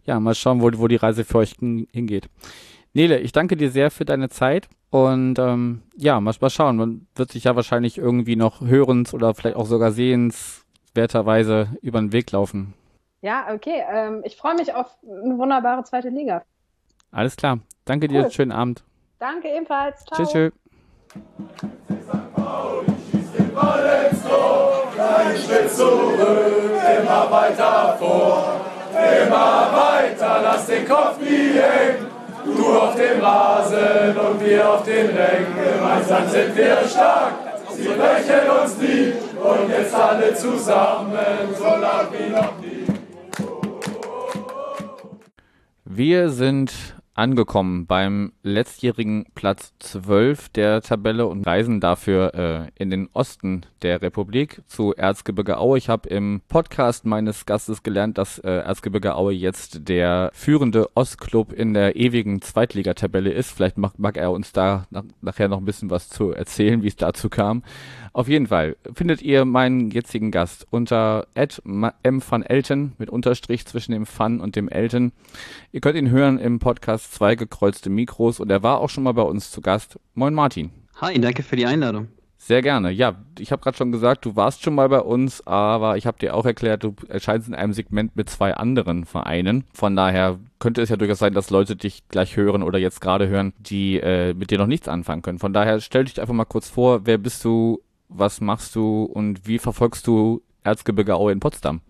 ja, mal schauen, wo, wo die Reise für euch hingeht. Nele, ich danke dir sehr für deine Zeit und ähm, ja, mal, mal schauen. Man wird sich ja wahrscheinlich irgendwie noch hörens oder vielleicht auch sogar sehenswerterweise über den Weg laufen. Ja, okay. Ähm, ich freue mich auf eine wunderbare zweite Liga. Alles klar. Danke cool. dir. Schönen Abend. Danke ebenfalls. Ciao. Tschüss, tschüss. Zurück, immer weiter vor, immer weiter, lass den Kopf nie hängen. Du auf dem Rasen und wir auf den Rängen, gemeinsam sind wir stark, sie brechen uns nie und jetzt alle zusammen, so laut wie noch nie. Wir sind angekommen beim letztjährigen Platz 12 der Tabelle und reisen dafür äh, in den Osten der Republik zu Erzgebirge Aue. Ich habe im Podcast meines Gastes gelernt, dass äh, Erzgebirge Aue jetzt der führende Ostclub in der ewigen Zweitligatabelle ist. Vielleicht mag, mag er uns da nach, nachher noch ein bisschen was zu erzählen, wie es dazu kam. Auf jeden Fall findet ihr meinen jetzigen Gast unter m van Elten mit Unterstrich zwischen dem Fun und dem Elten. Ihr könnt ihn hören im Podcast zwei gekreuzte Mikros und er war auch schon mal bei uns zu Gast. Moin Martin. Hi, danke für die Einladung. Sehr gerne. Ja, ich habe gerade schon gesagt, du warst schon mal bei uns, aber ich habe dir auch erklärt, du erscheinst in einem Segment mit zwei anderen Vereinen. Von daher könnte es ja durchaus sein, dass Leute dich gleich hören oder jetzt gerade hören, die äh, mit dir noch nichts anfangen können. Von daher stell dich einfach mal kurz vor, wer bist du, was machst du und wie verfolgst du Erzgebirge Aue in Potsdam?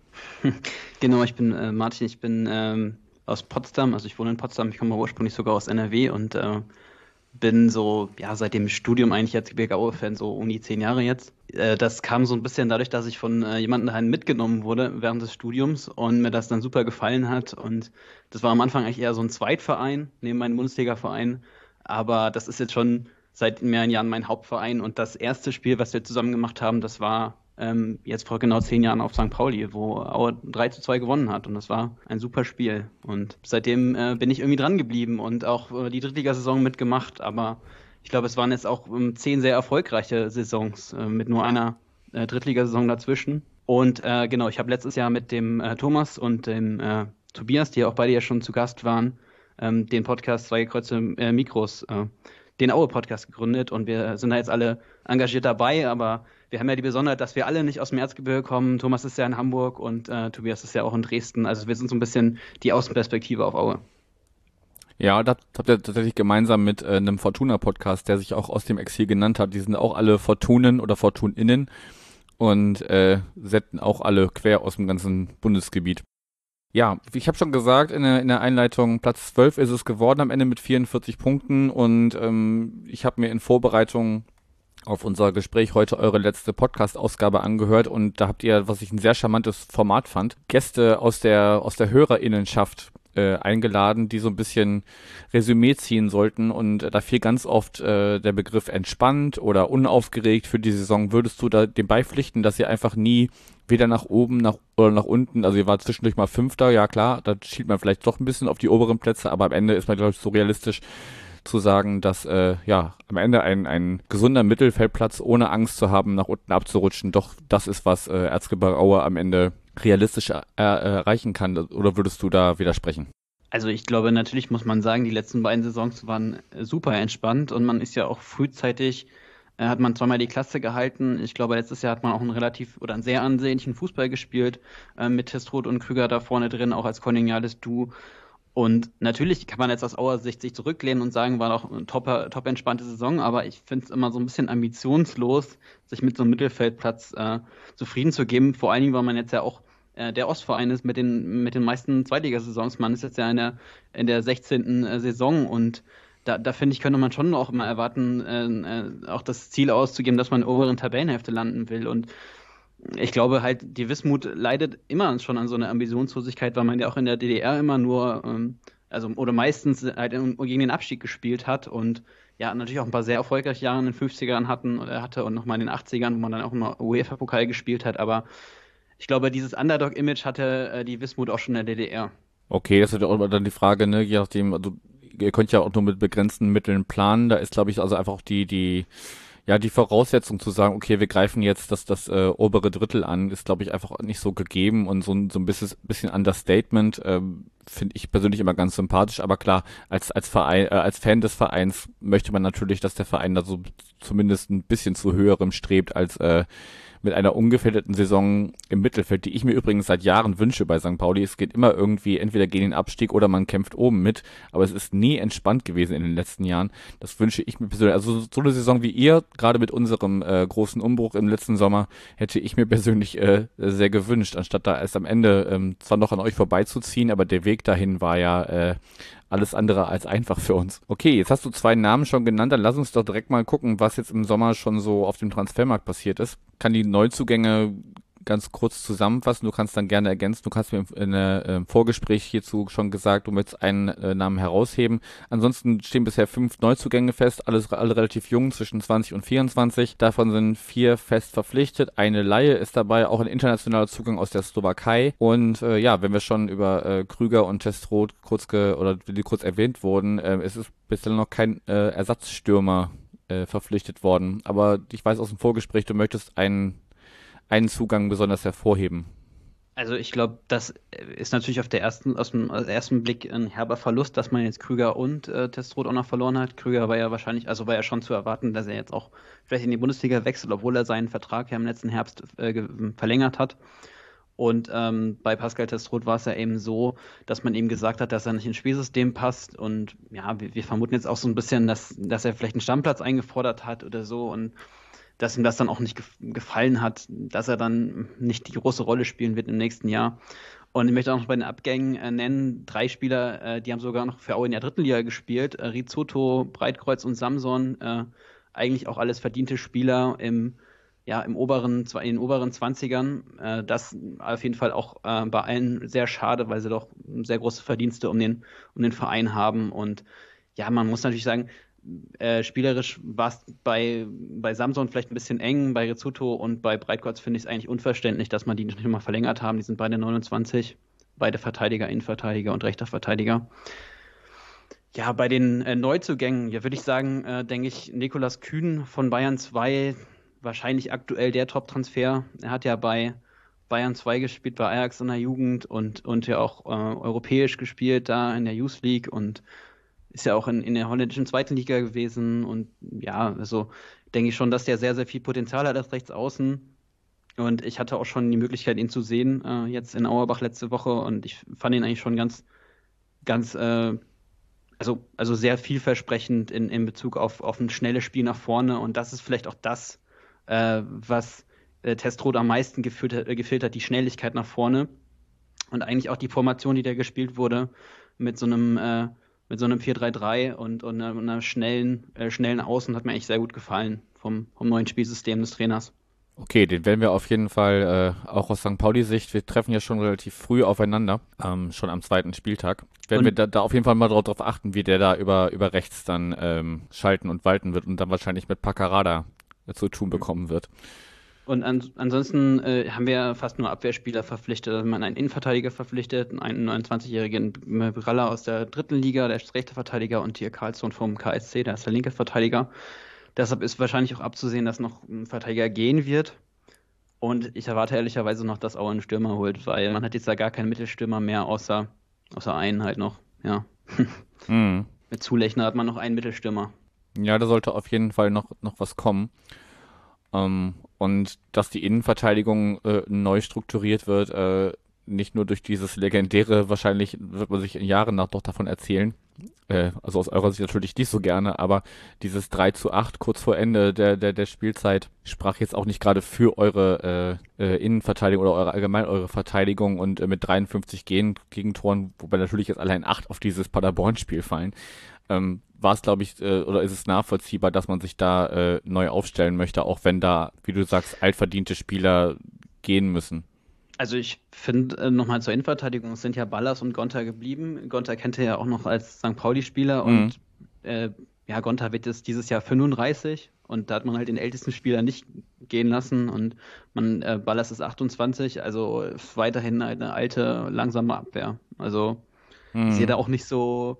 Genau, ich bin äh, Martin, ich bin ähm, aus Potsdam, also ich wohne in Potsdam, ich komme ursprünglich sogar aus NRW und äh, bin so, ja, seit dem Studium eigentlich Erzgebirge Aue-Fan, so um die zehn Jahre jetzt. Äh, das kam so ein bisschen dadurch, dass ich von äh, jemandem daheim mitgenommen wurde während des Studiums und mir das dann super gefallen hat und das war am Anfang eigentlich eher so ein Zweitverein neben meinem Bundesliga-Verein, aber das ist jetzt schon seit mehreren Jahren mein Hauptverein. Und das erste Spiel, was wir zusammen gemacht haben, das war ähm, jetzt vor genau zehn Jahren auf St. Pauli, wo Aue 3 zu 2 gewonnen hat. Und das war ein super Spiel. Und seitdem äh, bin ich irgendwie dran geblieben und auch äh, die Drittligasaison mitgemacht. Aber ich glaube, es waren jetzt auch ähm, zehn sehr erfolgreiche Saisons äh, mit nur einer äh, Drittligasaison dazwischen. Und äh, genau, ich habe letztes Jahr mit dem äh, Thomas und dem äh, Tobias, die auch beide ja schon zu Gast waren, ähm, den Podcast Zwei gekreuzte Mikros den Aue-Podcast gegründet und wir sind da jetzt alle engagiert dabei, aber wir haben ja die Besonderheit, dass wir alle nicht aus dem Erzgebirge kommen. Thomas ist ja in Hamburg und äh, Tobias ist ja auch in Dresden. Also wir sind so ein bisschen die Außenperspektive auf Aue. Ja, das habt ihr tatsächlich gemeinsam mit äh, einem Fortuna-Podcast, der sich auch aus dem Exil genannt hat. Die sind auch alle Fortunen oder Fortuninnen und äh, setzen auch alle quer aus dem ganzen Bundesgebiet. Ja, ich habe schon gesagt in der, in der Einleitung, Platz 12 ist es geworden am Ende mit 44 Punkten und ähm, ich habe mir in Vorbereitung auf unser Gespräch heute eure letzte Podcast-Ausgabe angehört und da habt ihr, was ich ein sehr charmantes Format fand, Gäste aus der, aus der Hörerinnenschaft äh, eingeladen, die so ein bisschen Resümee ziehen sollten. Und da fiel ganz oft äh, der Begriff entspannt oder unaufgeregt für die Saison. Würdest du da dem beipflichten, dass ihr einfach nie weder nach oben nach, oder nach unten, also ihr war zwischendurch mal Fünfter, ja klar, da schielt man vielleicht doch ein bisschen auf die oberen Plätze, aber am Ende ist man, glaube ich, so realistisch zu sagen, dass äh, ja am Ende ein, ein gesunder Mittelfeldplatz ohne Angst zu haben, nach unten abzurutschen, doch das ist, was äh, Erzgebirge am Ende realistisch er, erreichen kann? Oder würdest du da widersprechen? Also ich glaube, natürlich muss man sagen, die letzten beiden Saisons waren super entspannt und man ist ja auch frühzeitig, äh, hat man zweimal die Klasse gehalten. Ich glaube, letztes Jahr hat man auch einen relativ oder einen sehr ansehnlichen Fußball gespielt, äh, mit Testrot und Krüger da vorne drin, auch als kollegiales Du. Und natürlich kann man jetzt aus Auer Sicht sich zurücklehnen und sagen, war doch eine top, top entspannte Saison, aber ich finde es immer so ein bisschen ambitionslos, sich mit so einem Mittelfeldplatz äh, zufrieden zu geben. Vor allen Dingen, weil man jetzt ja auch äh, der Ostverein ist mit den, mit den meisten Zweitligasaisons. Man ist jetzt ja in der, in der 16. Äh, Saison und da, da finde ich, könnte man schon auch immer erwarten, äh, äh, auch das Ziel auszugeben, dass man in der oberen Tabellenhälfte landen will. Und ich glaube halt, die Wismut leidet immer schon an so einer Ambitionslosigkeit, weil man ja auch in der DDR immer nur, ähm, also oder meistens halt gegen den Abstieg gespielt hat und ja, natürlich auch ein paar sehr erfolgreiche Jahre in den 50ern hatten oder hatte und nochmal in den 80ern, wo man dann auch immer UEFA-Pokal gespielt hat, aber ich glaube, dieses Underdog-Image hatte äh, die Wismut auch schon in der DDR. Okay, das ist ja auch dann die Frage, ne, je nachdem, also ihr könnt ja auch nur mit begrenzten Mitteln planen, da ist, glaube ich, also einfach die, die, ja, die Voraussetzung zu sagen, okay, wir greifen jetzt das, das äh, obere Drittel an, ist, glaube ich, einfach nicht so gegeben und so, so ein bisschen, bisschen Understatement. Ähm, finde ich persönlich immer ganz sympathisch, aber klar, als, als Verein, äh, als Fan des Vereins möchte man natürlich, dass der Verein da so zumindest ein bisschen zu höherem strebt als äh, mit einer ungefährdeten Saison im Mittelfeld, die ich mir übrigens seit Jahren wünsche bei St. Pauli. Es geht immer irgendwie entweder gegen den Abstieg oder man kämpft oben mit, aber es ist nie entspannt gewesen in den letzten Jahren. Das wünsche ich mir persönlich. Also so eine Saison wie ihr, gerade mit unserem äh, großen Umbruch im letzten Sommer, hätte ich mir persönlich äh, sehr gewünscht, anstatt da erst am Ende ähm, zwar noch an euch vorbeizuziehen, aber der Weg dahin war ja äh, alles andere als einfach für uns. Okay, jetzt hast du zwei Namen schon genannt, dann lass uns doch direkt mal gucken, was jetzt im Sommer schon so auf dem Transfermarkt passiert ist. Kann die Neuzugänge ganz kurz zusammenfassen. Du kannst dann gerne ergänzen. Du hast mir in einem Vorgespräch hierzu schon gesagt, du möchtest einen äh, Namen herausheben. Ansonsten stehen bisher fünf Neuzugänge fest, alles alle relativ jung, zwischen 20 und 24. Davon sind vier fest verpflichtet. Eine Laie ist dabei, auch ein internationaler Zugang aus der Slowakei. Und äh, ja, wenn wir schon über äh, Krüger und Testroth kurz ge oder die kurz erwähnt wurden, äh, es ist bislang noch kein äh, Ersatzstürmer äh, verpflichtet worden. Aber ich weiß aus dem Vorgespräch, du möchtest einen einen Zugang besonders hervorheben? Also ich glaube, das ist natürlich auf der ersten, aus dem ersten Blick ein herber Verlust, dass man jetzt Krüger und äh, Testrot auch noch verloren hat. Krüger war ja wahrscheinlich, also war ja schon zu erwarten, dass er jetzt auch vielleicht in die Bundesliga wechselt, obwohl er seinen Vertrag ja im letzten Herbst äh, verlängert hat. Und ähm, bei Pascal Testrot war es ja eben so, dass man ihm gesagt hat, dass er nicht ins Spielsystem passt. Und ja, wir, wir vermuten jetzt auch so ein bisschen, dass, dass er vielleicht einen Stammplatz eingefordert hat oder so. Und dass ihm das dann auch nicht gefallen hat, dass er dann nicht die große Rolle spielen wird im nächsten Jahr. Und ich möchte auch noch bei den Abgängen äh, nennen, drei Spieler, äh, die haben sogar noch für Aue in der dritten Liga gespielt. Äh, Rizzuto, Breitkreuz und Samson, äh, eigentlich auch alles verdiente Spieler im, ja, im oberen, in den oberen Zwanzigern. Äh, das auf jeden Fall auch äh, bei allen sehr schade, weil sie doch sehr große Verdienste um den, um den Verein haben. Und ja, man muss natürlich sagen, äh, spielerisch war es bei, bei Samson vielleicht ein bisschen eng, bei Rizzuto und bei Breitkreuz finde ich es eigentlich unverständlich, dass man die nicht mal verlängert haben. Die sind beide 29, beide Verteidiger, Innenverteidiger und rechter Verteidiger. Ja, bei den äh, Neuzugängen, ja, würde ich sagen, äh, denke ich, Nikolas Kühn von Bayern 2, wahrscheinlich aktuell der Top-Transfer. Er hat ja bei Bayern 2 gespielt, bei Ajax in der Jugend und, und ja auch äh, europäisch gespielt da in der Youth League und ist ja auch in, in der holländischen zweiten Liga gewesen und ja, also denke ich schon, dass der sehr, sehr viel Potenzial hat als Rechtsaußen. Und ich hatte auch schon die Möglichkeit, ihn zu sehen, äh, jetzt in Auerbach letzte Woche und ich fand ihn eigentlich schon ganz, ganz, äh, also, also sehr vielversprechend in, in Bezug auf, auf ein schnelles Spiel nach vorne. Und das ist vielleicht auch das, äh, was äh, Testrot am meisten gefehlt, äh, gefehlt hat, die Schnelligkeit nach vorne. Und eigentlich auch die Formation, die da gespielt wurde, mit so einem äh, mit so einem 4-3-3 und, und einer, schnellen, äh, schnellen Außen hat mir echt sehr gut gefallen vom, vom neuen Spielsystem des Trainers. Okay, den werden wir auf jeden Fall äh, auch aus St. Pauli-Sicht, wir treffen ja schon relativ früh aufeinander, ähm, schon am zweiten Spieltag. Werden und wir da, da auf jeden Fall mal darauf achten, wie der da über, über rechts dann ähm, schalten und walten wird und dann wahrscheinlich mit Paccarada zu tun bekommen wird. Und an, ansonsten äh, haben wir fast nur Abwehrspieler verpflichtet. Also man einen Innenverteidiger verpflichtet, einen 29-jährigen Bralla aus der dritten Liga, der ist rechter Verteidiger und hier Karlsson vom KSC, der ist der linke Verteidiger. Deshalb ist wahrscheinlich auch abzusehen, dass noch ein Verteidiger gehen wird. Und ich erwarte ehrlicherweise noch, dass Aue einen Stürmer holt, weil man hat jetzt da gar keinen Mittelstürmer mehr, außer, außer einen halt noch. Ja. Mhm. Mit Zulechner hat man noch einen Mittelstürmer. Ja, da sollte auf jeden Fall noch, noch was kommen. Ähm, und dass die Innenverteidigung äh, neu strukturiert wird, äh, nicht nur durch dieses legendäre, wahrscheinlich wird man sich in Jahren nach doch davon erzählen, äh, also aus eurer Sicht natürlich nicht so gerne, aber dieses 3 zu 8 kurz vor Ende der, der, der Spielzeit sprach jetzt auch nicht gerade für eure äh, äh, Innenverteidigung oder eure allgemein eure Verteidigung und äh, mit 53 Gegen Gegentoren, wobei natürlich jetzt allein 8 auf dieses Paderborn-Spiel fallen, ähm, war es, glaube ich, äh, oder ist es nachvollziehbar, dass man sich da äh, neu aufstellen möchte, auch wenn da, wie du sagst, altverdiente Spieler gehen müssen? Also ich finde äh, nochmal zur Innenverteidigung, es sind ja Ballas und Gonta geblieben. Gonta kennt ihr ja auch noch als St. Pauli-Spieler mhm. und äh, ja, Gonta wird jetzt dieses Jahr 35 und da hat man halt den ältesten Spieler nicht gehen lassen und man, äh, Ballas ist 28, also weiterhin eine alte, langsame Abwehr. Also mhm. ich sehe da auch nicht so,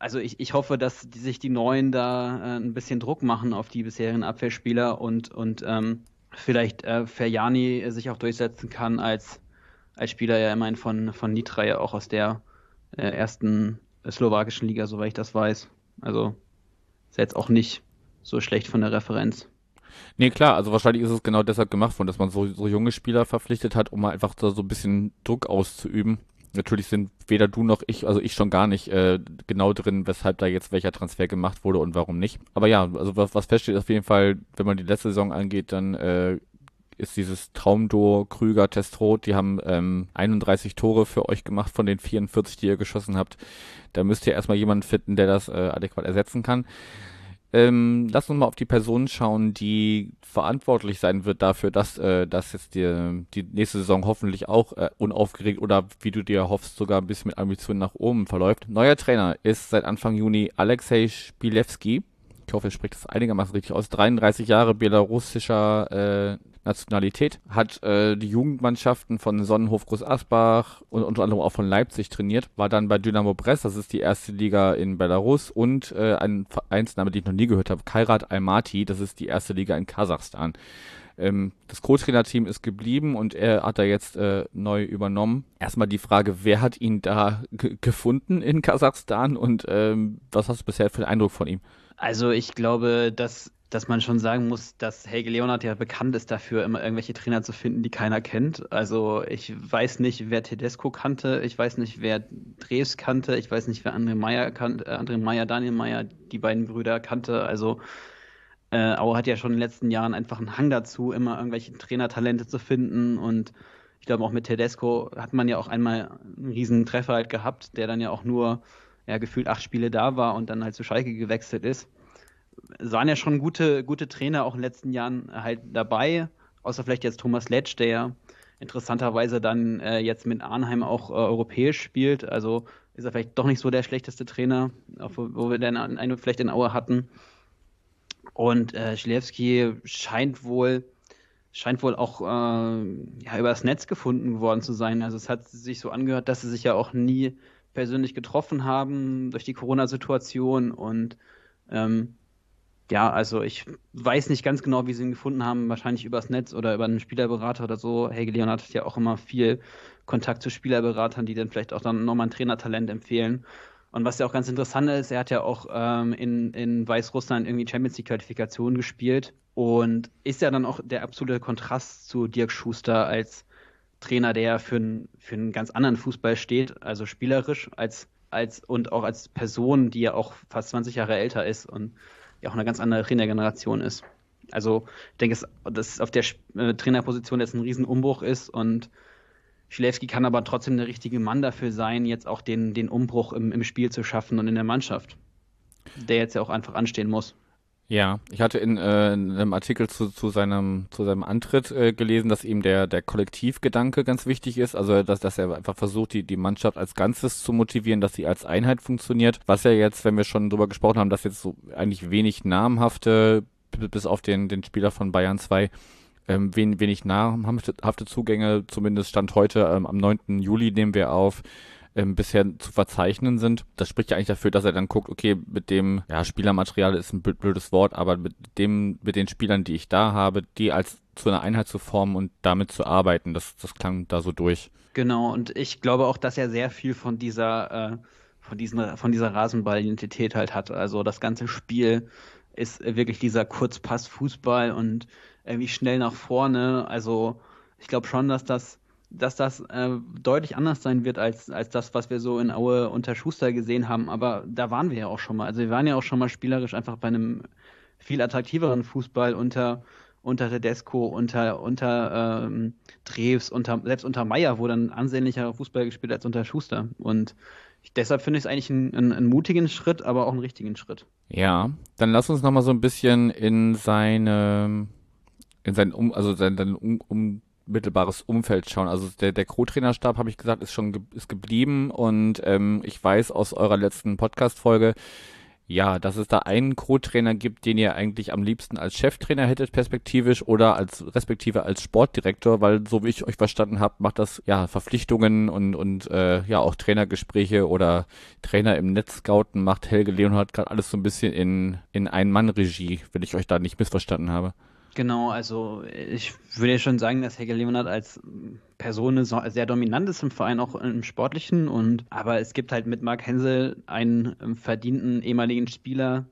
also ich, ich hoffe, dass die, sich die Neuen da äh, ein bisschen Druck machen auf die bisherigen Abwehrspieler und, und ähm, vielleicht äh, Ferjani sich auch durchsetzen kann als, als Spieler ja immerhin von, von Nitra ja auch aus der äh, ersten slowakischen Liga, soweit ich das weiß. Also ist jetzt auch nicht so schlecht von der Referenz. Nee, klar, also wahrscheinlich ist es genau deshalb gemacht worden, dass man so, so junge Spieler verpflichtet hat, um einfach so ein bisschen Druck auszuüben. Natürlich sind weder du noch ich, also ich schon gar nicht äh, genau drin, weshalb da jetzt welcher Transfer gemacht wurde und warum nicht. Aber ja, also was, was feststeht auf jeden Fall, wenn man die letzte Saison angeht, dann äh, ist dieses Traumduo Krüger Testrot, die haben ähm, 31 Tore für euch gemacht von den 44, die ihr geschossen habt. Da müsst ihr erstmal jemanden finden, der das äh, adäquat ersetzen kann. Ähm, lass uns mal auf die Person schauen, die verantwortlich sein wird dafür, dass, äh, dass jetzt die, die nächste Saison hoffentlich auch äh, unaufgeregt oder wie du dir hoffst, sogar ein bisschen mit Ambitionen nach oben verläuft. Neuer Trainer ist seit Anfang Juni Alexei Spilewski. Ich hoffe, er spricht das einigermaßen richtig aus. 33 Jahre belarussischer äh, Nationalität, hat äh, die Jugendmannschaften von Sonnenhof Groß Asbach und unter anderem auch von Leipzig trainiert, war dann bei Dynamo Brest, das ist die erste Liga in Belarus und äh, ein Vereinsname, den ich noch nie gehört habe, Kairat Almaty, das ist die erste Liga in Kasachstan. Ähm, das Co-Trainer-Team ist geblieben und er hat da jetzt äh, neu übernommen. Erstmal die Frage, wer hat ihn da gefunden in Kasachstan und ähm, was hast du bisher für einen Eindruck von ihm? Also ich glaube, dass dass man schon sagen muss, dass Helge Leonard ja bekannt ist dafür, immer irgendwelche Trainer zu finden, die keiner kennt. Also ich weiß nicht, wer Tedesco kannte, ich weiß nicht, wer Dreves kannte, ich weiß nicht, wer André Meyer kannte, äh, André Meyer, Daniel Meyer, die beiden Brüder kannte. Also äh, Auer hat ja schon in den letzten Jahren einfach einen Hang dazu, immer irgendwelche Trainertalente zu finden und ich glaube auch mit Tedesco hat man ja auch einmal einen riesen Treffer halt gehabt, der dann ja auch nur ja, gefühlt acht Spiele da war und dann halt zu Schalke gewechselt ist es waren ja schon gute, gute Trainer auch in den letzten Jahren halt dabei, außer vielleicht jetzt Thomas Letsch, der interessanterweise dann äh, jetzt mit Arnheim auch äh, europäisch spielt. Also ist er vielleicht doch nicht so der schlechteste Trainer, wo, wir dann einen vielleicht in Aue hatten. Und äh, Schlewski scheint wohl scheint wohl auch äh, ja, übers Netz gefunden worden zu sein. Also es hat sich so angehört, dass sie sich ja auch nie persönlich getroffen haben durch die Corona-Situation und ähm, ja, also ich weiß nicht ganz genau, wie sie ihn gefunden haben. Wahrscheinlich übers Netz oder über einen Spielerberater oder so. Helge Leonard hat ja auch immer viel Kontakt zu Spielerberatern, die dann vielleicht auch dann nochmal ein Trainertalent empfehlen. Und was ja auch ganz interessant ist, er hat ja auch ähm, in, in Weißrussland irgendwie Champions League Qualifikation gespielt und ist ja dann auch der absolute Kontrast zu Dirk Schuster als Trainer, der für, ein, für einen ganz anderen Fußball steht, also spielerisch als, als und auch als Person, die ja auch fast 20 Jahre älter ist und ja auch eine ganz andere Trainergeneration ist. Also ich denke, dass auf der äh, Trainerposition jetzt ein Riesenumbruch ist und Schilewski kann aber trotzdem der richtige Mann dafür sein, jetzt auch den, den Umbruch im, im Spiel zu schaffen und in der Mannschaft, der jetzt ja auch einfach anstehen muss. Ja, ich hatte in, äh, in einem Artikel zu, zu seinem zu seinem Antritt äh, gelesen, dass ihm der der Kollektivgedanke ganz wichtig ist, also dass dass er einfach versucht, die die Mannschaft als Ganzes zu motivieren, dass sie als Einheit funktioniert. Was ja jetzt, wenn wir schon drüber gesprochen haben, dass jetzt so eigentlich wenig namhafte bis auf den den Spieler von Bayern 2 ähm, wen, wenig namhafte Zugänge, zumindest Stand heute ähm, am 9. Juli nehmen wir auf ähm, bisher zu verzeichnen sind. Das spricht ja eigentlich dafür, dass er dann guckt, okay, mit dem, ja, Spielermaterial ist ein blödes Wort, aber mit dem, mit den Spielern, die ich da habe, die als zu einer Einheit zu formen und damit zu arbeiten, das, das klang da so durch. Genau, und ich glaube auch, dass er sehr viel von dieser, äh, von diesen, von dieser Rasenball-Identität halt hat. Also das ganze Spiel ist wirklich dieser Kurzpass-Fußball und irgendwie schnell nach vorne. Also ich glaube schon, dass das dass das äh, deutlich anders sein wird als, als das, was wir so in Aue unter Schuster gesehen haben. Aber da waren wir ja auch schon mal. Also wir waren ja auch schon mal spielerisch einfach bei einem viel attraktiveren Fußball unter unter Tedesco, unter unter ähm, Dreves, unter selbst unter Meier, wo dann ansehnlicher Fußball gespielt als unter Schuster. Und ich, deshalb finde ich es eigentlich einen, einen, mutigen Schritt, aber auch einen richtigen Schritt. Ja, dann lass uns noch mal so ein bisschen in seine in sein um also sein, sein um, um unmittelbares Umfeld schauen. Also der, der Co-Trainerstab, habe ich gesagt, ist schon ge ist geblieben und ähm, ich weiß aus eurer letzten Podcast-Folge, ja, dass es da einen Co-Trainer gibt, den ihr eigentlich am liebsten als Cheftrainer hättet, perspektivisch, oder als respektive als Sportdirektor, weil so wie ich euch verstanden habe, macht das ja Verpflichtungen und, und äh, ja auch Trainergespräche oder Trainer im Netzscouten macht Helge Leonhardt gerade alles so ein bisschen in, in Ein-Mann-Regie, wenn ich euch da nicht missverstanden habe. Genau, also ich würde schon sagen, dass Helge Leonard als Person sehr dominant ist im Verein, auch im Sportlichen. Und aber es gibt halt mit Marc Hensel einen ähm, verdienten ehemaligen Spieler,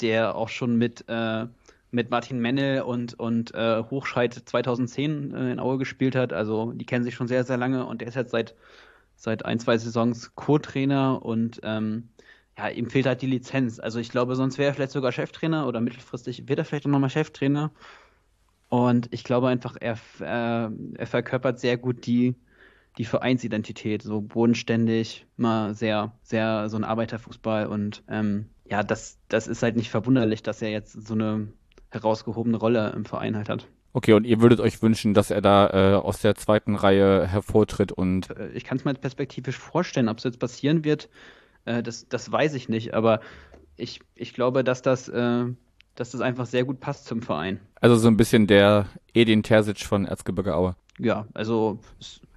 der auch schon mit, äh, mit Martin Mennel und, und äh, Hochscheid 2010 äh, in Aue gespielt hat. Also die kennen sich schon sehr, sehr lange und der ist jetzt seit, seit ein, zwei Saisons Co-Trainer und ähm, ja, ihm fehlt halt die Lizenz. Also ich glaube, sonst wäre er vielleicht sogar Cheftrainer oder mittelfristig wird er vielleicht auch nochmal Cheftrainer. Und ich glaube einfach, er, äh, er verkörpert sehr gut die, die Vereinsidentität, so bodenständig, mal sehr, sehr so ein Arbeiterfußball und ähm, ja, das, das ist halt nicht verwunderlich, dass er jetzt so eine herausgehobene Rolle im Verein halt hat. Okay, und ihr würdet euch wünschen, dass er da äh, aus der zweiten Reihe hervortritt und. Äh, ich kann es mir perspektivisch vorstellen, ob es jetzt passieren wird, äh, das, das weiß ich nicht, aber ich, ich glaube, dass das, äh, dass das einfach sehr gut passt zum Verein. Also so ein bisschen der Edin Terzic von Erzgebirge Aue. Ja, also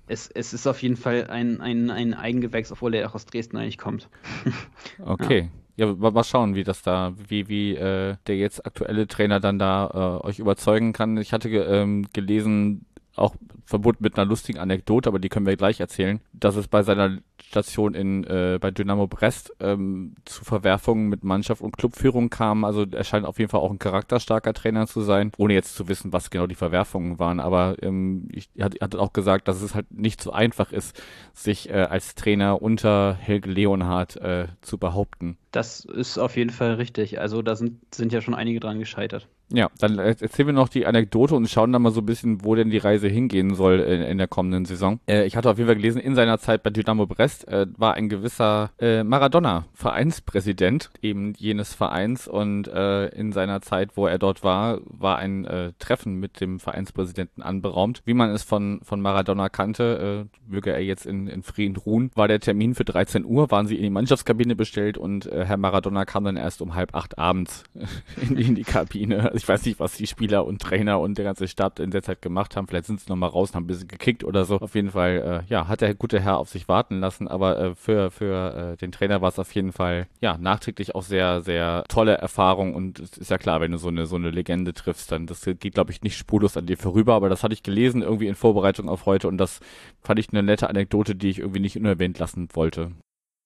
es, es ist auf jeden Fall ein, ein, ein Eigengewächs, obwohl er auch aus Dresden eigentlich kommt. okay. Ja. ja, mal schauen, wie das da, wie, wie äh, der jetzt aktuelle Trainer dann da äh, euch überzeugen kann. Ich hatte ähm, gelesen, auch verbunden mit einer lustigen Anekdote, aber die können wir gleich erzählen, dass es bei seiner Station in äh, bei Dynamo Brest ähm, zu Verwerfungen mit Mannschaft und Clubführung kam. Also er scheint auf jeden Fall auch ein charakterstarker Trainer zu sein, ohne jetzt zu wissen, was genau die Verwerfungen waren. Aber ähm, ich hatte hat auch gesagt, dass es halt nicht so einfach ist, sich äh, als Trainer unter Helge Leonhardt äh, zu behaupten. Das ist auf jeden Fall richtig. Also da sind, sind ja schon einige dran gescheitert. Ja, dann erzählen wir noch die Anekdote und schauen dann mal so ein bisschen, wo denn die Reise hingehen soll in, in der kommenden Saison. Äh, ich hatte auf jeden Fall gelesen, in seiner Zeit bei Dynamo Brest äh, war ein gewisser äh, Maradona Vereinspräsident eben jenes Vereins und äh, in seiner Zeit, wo er dort war, war ein äh, Treffen mit dem Vereinspräsidenten anberaumt. Wie man es von, von Maradona kannte, äh, möge er jetzt in, in Frieden ruhen, war der Termin für 13 Uhr, waren sie in die Mannschaftskabine bestellt und Herr Maradona kam dann erst um halb acht abends in, in die Kabine ich weiß nicht, was die Spieler und Trainer und der ganze Stab in der Zeit gemacht haben. Vielleicht sind sie nochmal raus und haben ein bisschen gekickt oder so. Auf jeden Fall, äh, ja, hat der gute Herr auf sich warten lassen, aber äh, für, für äh, den Trainer war es auf jeden Fall, ja, nachträglich auch sehr, sehr tolle Erfahrung und es ist ja klar, wenn du so eine, so eine Legende triffst, dann das geht, glaube ich, nicht spurlos an dir vorüber, aber das hatte ich gelesen irgendwie in Vorbereitung auf heute und das fand ich eine nette Anekdote, die ich irgendwie nicht unerwähnt lassen wollte.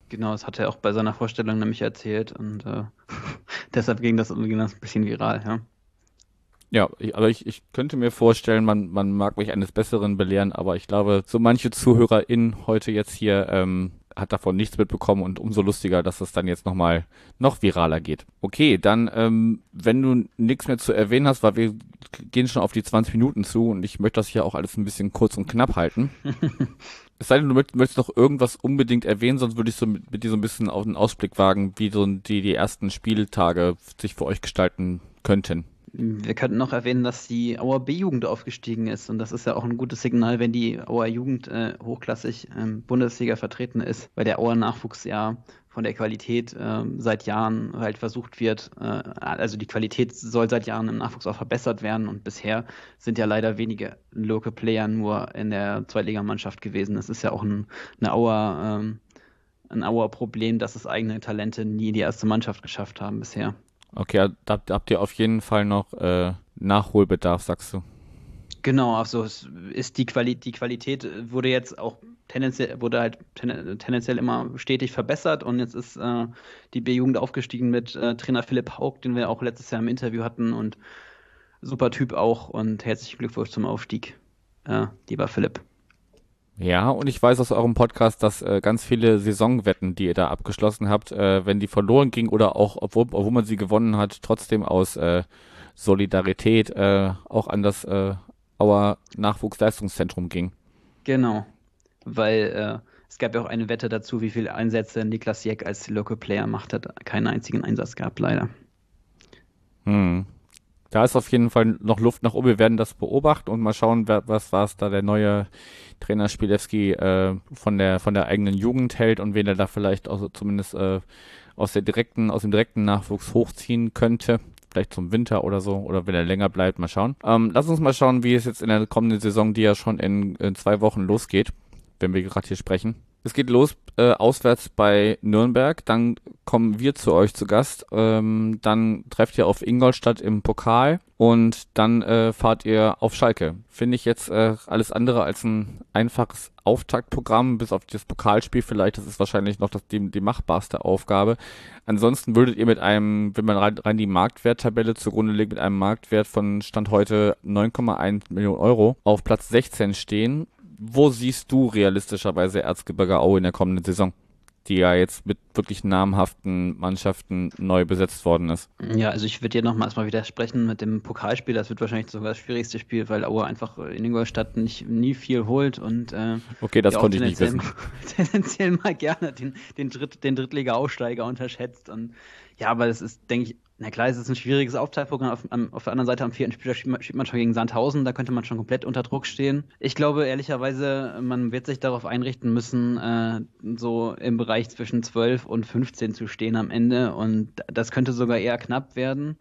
Genau, das hat er auch bei seiner Vorstellung nämlich erzählt und äh, deshalb ging das, ging das ein bisschen viral, ja. Ja, ich, aber ich, ich könnte mir vorstellen, man, man mag mich eines Besseren belehren, aber ich glaube, so manche ZuhörerInnen heute jetzt hier ähm, hat davon nichts mitbekommen und umso lustiger, dass es dann jetzt nochmal noch viraler geht. Okay, dann, ähm, wenn du nichts mehr zu erwähnen hast, weil wir gehen schon auf die 20 Minuten zu und ich möchte das hier auch alles ein bisschen kurz und knapp halten. es sei denn, du möchtest noch irgendwas unbedingt erwähnen, sonst würde ich so mit, mit dir so ein bisschen auf einen Ausblick wagen, wie so die, die ersten Spieltage sich für euch gestalten könnten. Wir könnten noch erwähnen, dass die Auer B-Jugend aufgestiegen ist und das ist ja auch ein gutes Signal, wenn die Auer Jugend äh, hochklassig ähm, Bundesliga vertreten ist, weil der Auer Nachwuchs ja von der Qualität äh, seit Jahren halt versucht wird, äh, also die Qualität soll seit Jahren im Nachwuchs auch verbessert werden und bisher sind ja leider wenige Local Player nur in der Zweitligamannschaft gewesen. Das ist ja auch ein, eine Auer, ähm, ein Auer Problem, dass es eigene Talente nie in die erste Mannschaft geschafft haben bisher. Okay, da, habt ihr auf jeden Fall noch äh, Nachholbedarf, sagst du. Genau, also es ist die, Quali die Qualität wurde jetzt auch tendenziell wurde halt ten tendenziell immer stetig verbessert und jetzt ist äh, die B-Jugend aufgestiegen mit äh, Trainer Philipp Haug, den wir auch letztes Jahr im Interview hatten und super Typ auch und herzlichen Glückwunsch zum Aufstieg, äh, lieber Philipp. Ja, und ich weiß aus eurem Podcast, dass äh, ganz viele Saisonwetten, die ihr da abgeschlossen habt, äh, wenn die verloren ging oder auch, obwohl, obwohl man sie gewonnen hat, trotzdem aus äh, Solidarität äh, auch an das äh, Auer Nachwuchsleistungszentrum ging. Genau, weil äh, es gab ja auch eine Wette dazu, wie viele Einsätze Niklas Jeck als Local Player macht, hat keinen einzigen Einsatz gehabt, leider. Hm da ist auf jeden Fall noch Luft nach oben. Wir werden das beobachten und mal schauen, was was da der neue Trainer Spielewski äh, von der von der eigenen Jugend hält und wen er da vielleicht auch zumindest äh, aus der direkten aus dem direkten Nachwuchs hochziehen könnte. Vielleicht zum Winter oder so oder wenn er länger bleibt, mal schauen. Ähm, lass uns mal schauen, wie es jetzt in der kommenden Saison, die ja schon in, in zwei Wochen losgeht, wenn wir gerade hier sprechen. Es geht los äh, auswärts bei Nürnberg, dann kommen wir zu euch zu Gast, ähm, dann trefft ihr auf Ingolstadt im Pokal und dann äh, fahrt ihr auf Schalke. Finde ich jetzt äh, alles andere als ein einfaches Auftaktprogramm, bis auf das Pokalspiel vielleicht, das ist wahrscheinlich noch das, die, die machbarste Aufgabe. Ansonsten würdet ihr mit einem, wenn man rein, rein die Marktwerttabelle zugrunde legt, mit einem Marktwert von Stand heute 9,1 Millionen Euro auf Platz 16 stehen wo siehst du realistischerweise Erzgebirge Aue in der kommenden Saison? die ja jetzt mit wirklich namhaften Mannschaften neu besetzt worden ist. Ja, also ich würde dir nochmal erstmal widersprechen mit dem Pokalspiel. Das wird wahrscheinlich sogar das schwierigste Spiel, weil Aue einfach in Ingolstadt nicht, nie viel holt und äh, Okay, das konnte ich nicht wissen. tendenziell mal gerne den, den, Dritt, den Drittliga-Aussteiger unterschätzt. Und ja, aber das ist, denke ich, na klar, es ist ein schwieriges Aufteilprogramm. Auf, auf, der anderen Seite am vierten Spiel spielt man schon gegen Sandhausen, da könnte man schon komplett unter Druck stehen. Ich glaube ehrlicherweise, man wird sich darauf einrichten müssen, äh, so im Bereich zwischen 12 und 15 zu stehen am Ende und das könnte sogar eher knapp werden.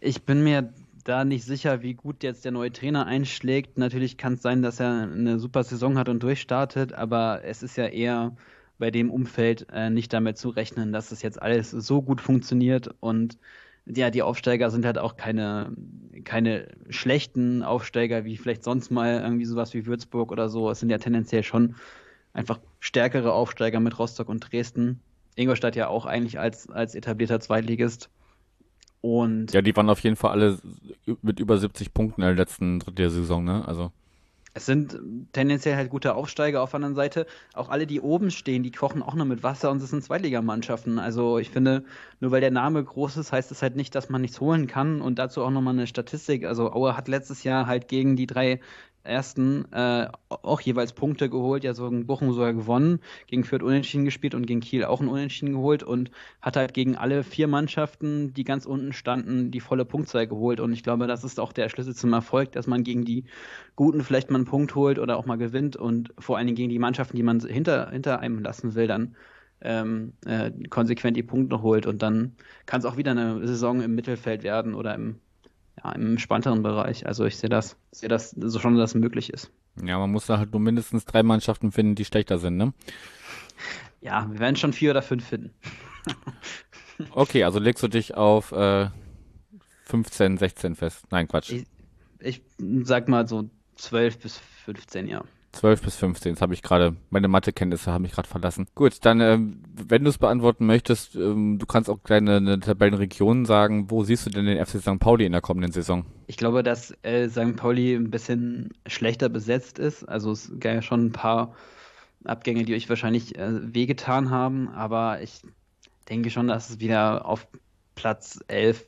Ich bin mir da nicht sicher, wie gut jetzt der neue Trainer einschlägt. Natürlich kann es sein, dass er eine super Saison hat und durchstartet, aber es ist ja eher bei dem Umfeld äh, nicht damit zu rechnen, dass es jetzt alles so gut funktioniert und ja, die Aufsteiger sind halt auch keine, keine schlechten Aufsteiger, wie vielleicht sonst mal irgendwie sowas wie Würzburg oder so. Es sind ja tendenziell schon einfach stärkere Aufsteiger mit Rostock und Dresden. Ingolstadt ja auch eigentlich als, als etablierter Zweitligist. Und ja, die waren auf jeden Fall alle mit über 70 Punkten in der letzten Saison, ne? Also es sind tendenziell halt gute Aufsteiger auf der anderen Seite. Auch alle, die oben stehen, die kochen auch noch mit Wasser und es sind Zweitligamannschaften. Also ich finde, nur weil der Name groß ist, heißt es halt nicht, dass man nichts holen kann. Und dazu auch nochmal eine Statistik. Also Aue hat letztes Jahr halt gegen die drei ersten äh, auch jeweils Punkte geholt, ja so in Bochum sogar gewonnen, gegen Fürth unentschieden gespielt und gegen Kiel auch ein Unentschieden geholt und hat halt gegen alle vier Mannschaften, die ganz unten standen, die volle Punktzahl geholt und ich glaube, das ist auch der Schlüssel zum Erfolg, dass man gegen die Guten vielleicht mal einen Punkt holt oder auch mal gewinnt und vor allen Dingen gegen die Mannschaften, die man hinter, hinter einem lassen will, dann ähm, äh, konsequent die Punkte holt und dann kann es auch wieder eine Saison im Mittelfeld werden oder im ja, im spannteren Bereich. Also ich sehe das, sehe das so schon, dass es möglich ist. Ja, man muss da halt nur mindestens drei Mannschaften finden, die schlechter sind, ne? Ja, wir werden schon vier oder fünf finden. okay, also legst du dich auf äh, 15, 16 fest. Nein, Quatsch. Ich, ich sag mal so 12 bis 15, ja. 12 bis 15, das habe ich gerade, meine Mathekenntnisse haben mich gerade verlassen. Gut, dann, ähm, wenn du es beantworten möchtest, ähm, du kannst auch deine Tabellenregion sagen, wo siehst du denn den FC St. Pauli in der kommenden Saison? Ich glaube, dass äh, St. Pauli ein bisschen schlechter besetzt ist. Also es gab ja schon ein paar Abgänge, die euch wahrscheinlich äh, wehgetan haben, aber ich denke schon, dass es wieder auf Platz 11,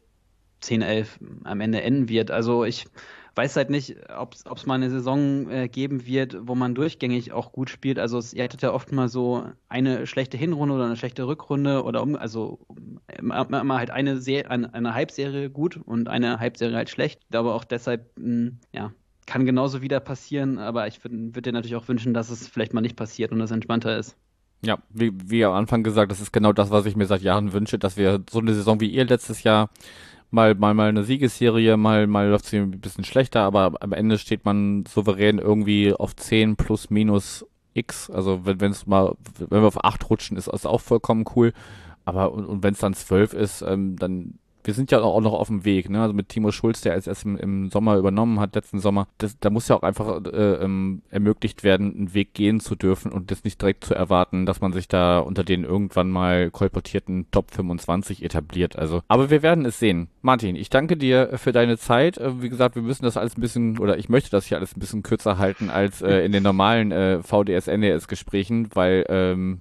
10, 11 am Ende enden wird. Also ich weiß halt nicht, ob es mal eine Saison äh, geben wird, wo man durchgängig auch gut spielt. Also es, ihr hattet ja oft mal so eine schlechte Hinrunde oder eine schlechte Rückrunde oder um, also immer, immer halt eine, Se eine, eine Halbserie gut und eine Halbserie halt schlecht. Aber auch deshalb, mh, hm, ja, kann genauso wieder passieren, aber ich würde würd dir natürlich auch wünschen, dass es vielleicht mal nicht passiert und das entspannter ist. Ja, wie, wie am Anfang gesagt, das ist genau das, was ich mir seit Jahren wünsche, dass wir so eine Saison wie ihr letztes Jahr mal, mal, mal eine Siegesserie, mal, mal läuft sie ein bisschen schlechter, aber am Ende steht man souverän irgendwie auf 10 plus minus X. Also wenn es mal, wenn wir auf 8 rutschen, ist das auch vollkommen cool. Aber und, und wenn es dann 12 ist, ähm, dann wir sind ja auch noch auf dem Weg, ne? Also mit Timo Schulz, der jetzt erst im, im Sommer übernommen hat, letzten Sommer, das, da muss ja auch einfach äh, ähm, ermöglicht werden, einen Weg gehen zu dürfen und das nicht direkt zu erwarten, dass man sich da unter den irgendwann mal kolportierten Top 25 etabliert. Also, aber wir werden es sehen. Martin, ich danke dir für deine Zeit. Äh, wie gesagt, wir müssen das alles ein bisschen, oder ich möchte das hier alles ein bisschen kürzer halten als äh, in den normalen äh, VDS, NDS Gesprächen, weil ähm,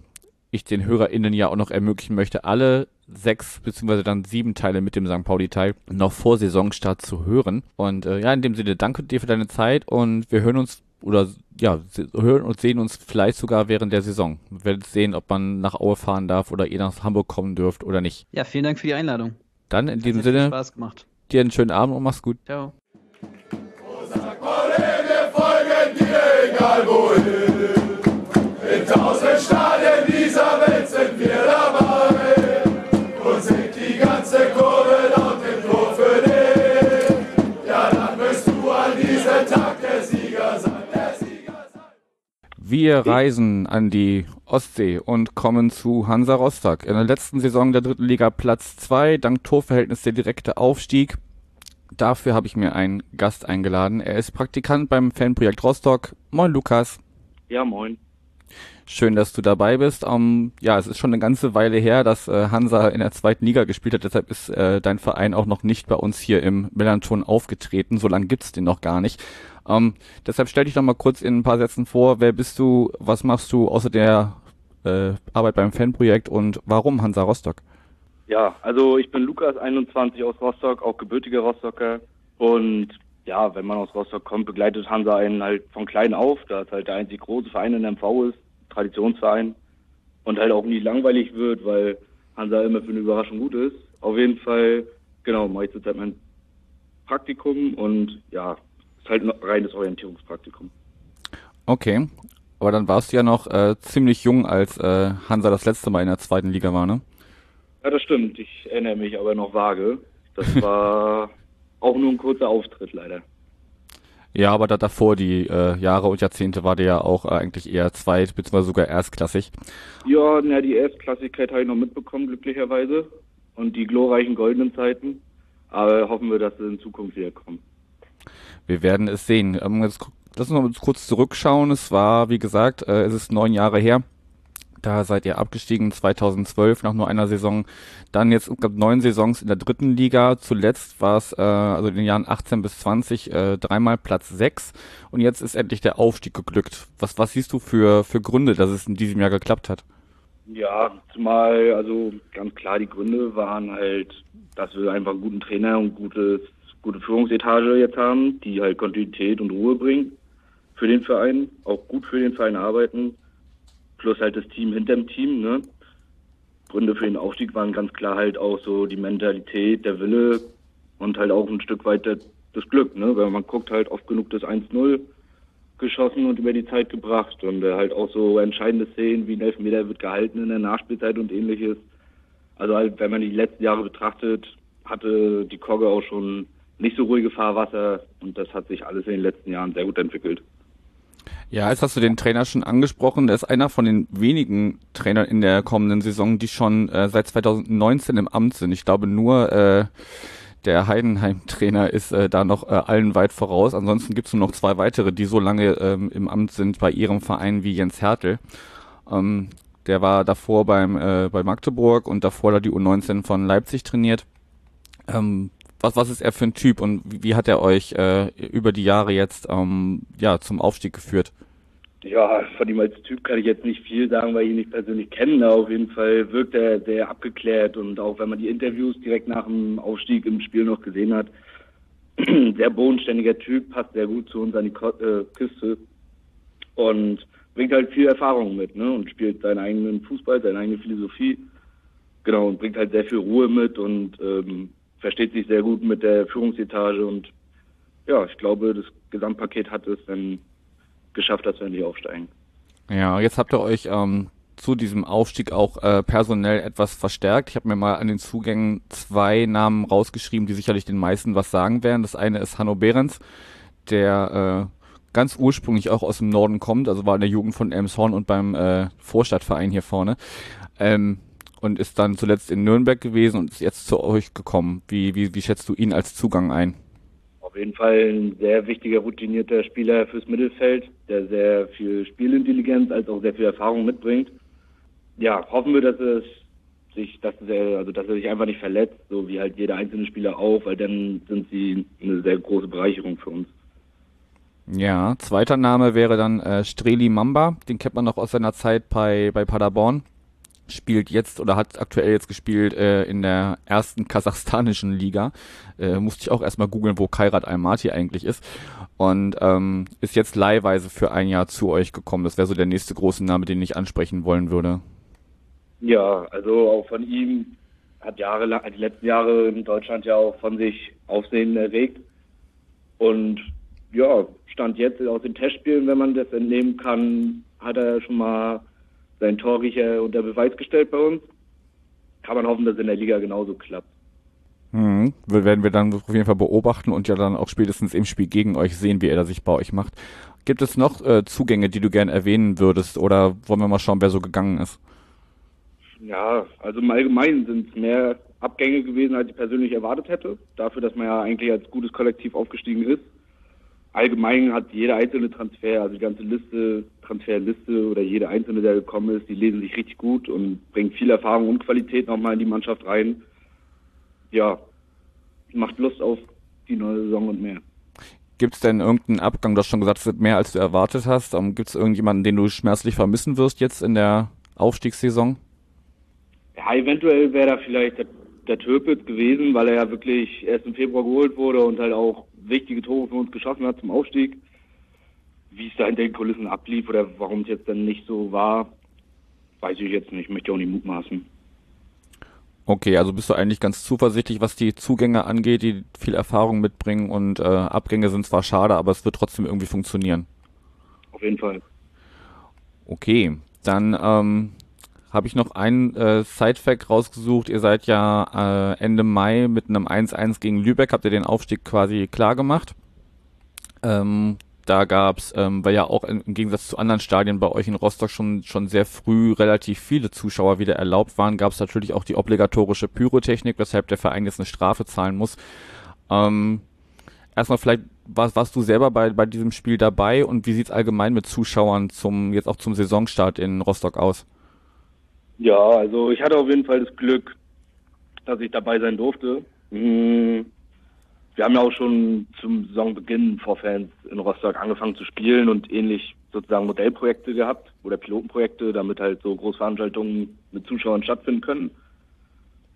ich den HörerInnen ja auch noch ermöglichen möchte, alle sechs beziehungsweise dann sieben Teile mit dem St. Pauli-Teil noch vor Saisonstart zu hören. Und äh, ja, in dem Sinne, danke dir für deine Zeit und wir hören uns oder ja, hören und sehen uns vielleicht sogar während der Saison. Wir werden sehen, ob man nach Aue fahren darf oder ihr nach Hamburg kommen dürft oder nicht. Ja, vielen Dank für die Einladung. Dann in Hat diesem Sinne, Spaß gemacht. dir einen schönen Abend und mach's gut. Ciao. St. Pauli, wir folgen dir, egal wohin. In tausend Wir reisen an die Ostsee und kommen zu Hansa Rostock. In der letzten Saison der dritten Liga Platz 2, dank Torverhältnis der direkte Aufstieg. Dafür habe ich mir einen Gast eingeladen. Er ist Praktikant beim Fanprojekt Rostock. Moin Lukas. Ja, moin. Schön, dass du dabei bist. Um, ja, es ist schon eine ganze Weile her, dass äh, Hansa in der zweiten Liga gespielt hat. Deshalb ist äh, dein Verein auch noch nicht bei uns hier im Melanton aufgetreten. So lange gibt's den noch gar nicht. Um, deshalb stell dich doch mal kurz in ein paar Sätzen vor. Wer bist du? Was machst du außer der äh, Arbeit beim Fanprojekt und warum Hansa Rostock? Ja, also ich bin Lukas, 21 aus Rostock, auch gebürtiger Rostocker. Und ja, wenn man aus Rostock kommt, begleitet Hansa einen halt von klein auf, da es halt der einzige große Verein in MV ist Traditionsverein und halt auch nie langweilig wird, weil Hansa immer für eine Überraschung gut ist. Auf jeden Fall, genau, mache ich zurzeit mein Praktikum und ja, ist halt ein reines Orientierungspraktikum. Okay, aber dann warst du ja noch äh, ziemlich jung, als äh, Hansa das letzte Mal in der zweiten Liga war, ne? Ja, das stimmt. Ich erinnere mich aber noch vage. Das war auch nur ein kurzer Auftritt leider. Ja, aber da davor die äh, Jahre und Jahrzehnte war der ja auch äh, eigentlich eher zweit- bzw. sogar erstklassig. Ja, na, die Erstklassigkeit habe ich noch mitbekommen, glücklicherweise. Und die glorreichen goldenen Zeiten. Aber hoffen wir, dass sie in Zukunft wieder kommen. Wir werden es sehen. Ähm, jetzt, lass uns mal kurz zurückschauen. Es war, wie gesagt, äh, es ist neun Jahre her. Da seid ihr abgestiegen 2012 nach nur einer Saison. Dann jetzt glaub, neun Saisons in der dritten Liga. Zuletzt war es äh, also in den Jahren 18 bis 20 äh, dreimal Platz sechs und jetzt ist endlich der Aufstieg geglückt. Was was siehst du für für Gründe, dass es in diesem Jahr geklappt hat? Ja, zumal also ganz klar die Gründe waren halt, dass wir einfach einen guten Trainer und gutes gute Führungsetage jetzt haben, die halt Kontinuität und Ruhe bringen für den Verein, auch gut für den Verein arbeiten plus halt das Team hinter dem Team. Ne? Gründe für den Aufstieg waren ganz klar halt auch so die Mentalität, der Wille und halt auch ein Stück weit das Glück. Ne? Weil man guckt halt oft genug das 1-0 geschossen und über die Zeit gebracht und äh, halt auch so entscheidende Szenen wie ein Elfmeter wird gehalten in der Nachspielzeit und ähnliches. Also halt, wenn man die letzten Jahre betrachtet, hatte die Kogge auch schon nicht so ruhige Fahrwasser und das hat sich alles in den letzten Jahren sehr gut entwickelt. Ja, jetzt hast du den Trainer schon angesprochen. Der ist einer von den wenigen Trainern in der kommenden Saison, die schon äh, seit 2019 im Amt sind. Ich glaube nur äh, der Heidenheim-Trainer ist äh, da noch äh, allen weit voraus. Ansonsten gibt es nur noch zwei weitere, die so lange ähm, im Amt sind bei ihrem Verein wie Jens Hertel. Ähm, der war davor beim äh, bei Magdeburg und davor da die U19 von Leipzig trainiert. Ähm, was, was ist er für ein Typ und wie, wie hat er euch äh, über die Jahre jetzt ähm, ja, zum Aufstieg geführt? Ja, von ihm als Typ kann ich jetzt nicht viel sagen, weil ich ihn nicht persönlich kenne. Auf jeden Fall wirkt er sehr abgeklärt und auch wenn man die Interviews direkt nach dem Aufstieg im Spiel noch gesehen hat, sehr bodenständiger Typ, passt sehr gut zu uns an die äh, Küste und bringt halt viel Erfahrung mit ne? und spielt seinen eigenen Fußball, seine eigene Philosophie. Genau, und bringt halt sehr viel Ruhe mit und ähm, versteht sich sehr gut mit der Führungsetage und ja, ich glaube, das Gesamtpaket hat es dann geschafft, dass wir nicht aufsteigen. Ja, jetzt habt ihr euch ähm, zu diesem Aufstieg auch äh, personell etwas verstärkt. Ich habe mir mal an den Zugängen zwei Namen rausgeschrieben, die sicherlich den meisten was sagen werden. Das eine ist Hanno Behrens, der äh, ganz ursprünglich auch aus dem Norden kommt, also war in der Jugend von Elmshorn und beim äh, Vorstadtverein hier vorne. Ähm, und ist dann zuletzt in Nürnberg gewesen und ist jetzt zu euch gekommen. Wie, wie, wie schätzt du ihn als Zugang ein? Auf jeden Fall ein sehr wichtiger, routinierter Spieler fürs Mittelfeld, der sehr viel Spielintelligenz als auch sehr viel Erfahrung mitbringt. Ja, hoffen wir, dass es sich, dass er, also dass er sich einfach nicht verletzt, so wie halt jeder einzelne Spieler auch, weil dann sind sie eine sehr große Bereicherung für uns. Ja, zweiter Name wäre dann äh, Streli Mamba, den kennt man noch aus seiner Zeit bei, bei Paderborn spielt jetzt oder hat aktuell jetzt gespielt äh, in der ersten kasachstanischen Liga. Äh, musste ich auch erstmal googeln, wo Kairat Almaty eigentlich ist. Und ähm, ist jetzt leihweise für ein Jahr zu euch gekommen. Das wäre so der nächste große Name, den ich ansprechen wollen würde. Ja, also auch von ihm hat jahrelang, die letzten Jahre in Deutschland ja auch von sich Aufsehen erregt. Und ja, stand jetzt aus den Testspielen, wenn man das entnehmen kann, hat er schon mal sein Torriecher unter Beweis gestellt bei uns. Kann man hoffen, dass in der Liga genauso klappt. Mhm. Werden wir dann auf jeden Fall beobachten und ja dann auch spätestens im Spiel gegen euch sehen, wie er sich bei euch macht. Gibt es noch äh, Zugänge, die du gerne erwähnen würdest oder wollen wir mal schauen, wer so gegangen ist? Ja, also im Allgemeinen sind es mehr Abgänge gewesen, als ich persönlich erwartet hätte. Dafür, dass man ja eigentlich als gutes Kollektiv aufgestiegen ist. Allgemein hat jeder einzelne Transfer, also die ganze Liste, Transferliste oder jeder einzelne, der gekommen ist, die lesen sich richtig gut und bringen viel Erfahrung und Qualität nochmal in die Mannschaft rein. Ja, macht Lust auf die neue Saison und mehr. Gibt es denn irgendeinen Abgang? Du hast schon gesagt, es wird mehr als du erwartet hast. Um, Gibt es irgendjemanden, den du schmerzlich vermissen wirst jetzt in der Aufstiegssaison? Ja, eventuell wäre da vielleicht der, der Türpitz gewesen, weil er ja wirklich erst im Februar geholt wurde und halt auch wichtige Tore für uns geschossen hat zum Aufstieg. Wie es da hinter den Kulissen ablief oder warum es jetzt dann nicht so war, weiß ich jetzt nicht. Ich möchte auch nicht mutmaßen. Okay, also bist du eigentlich ganz zuversichtlich, was die Zugänge angeht, die viel Erfahrung mitbringen und äh, Abgänge sind zwar schade, aber es wird trotzdem irgendwie funktionieren. Auf jeden Fall. Okay, dann ähm, habe ich noch einen äh, Sidefact rausgesucht. Ihr seid ja äh, Ende Mai mit einem 1-1 gegen Lübeck, habt ihr den Aufstieg quasi klar gemacht. Ähm, da gab's, ähm, weil ja auch im Gegensatz zu anderen Stadien bei euch in Rostock schon, schon sehr früh relativ viele Zuschauer wieder erlaubt waren, gab's natürlich auch die obligatorische Pyrotechnik, weshalb der Verein jetzt eine Strafe zahlen muss. Ähm, erstmal vielleicht, warst, warst du selber bei, bei diesem Spiel dabei und wie sieht's allgemein mit Zuschauern zum, jetzt auch zum Saisonstart in Rostock aus? Ja, also ich hatte auf jeden Fall das Glück, dass ich dabei sein durfte. Hm, wir haben ja auch schon zum Saisonbeginn vor Fans in Rostock angefangen zu spielen und ähnlich sozusagen Modellprojekte gehabt oder Pilotenprojekte, damit halt so Großveranstaltungen mit Zuschauern stattfinden können.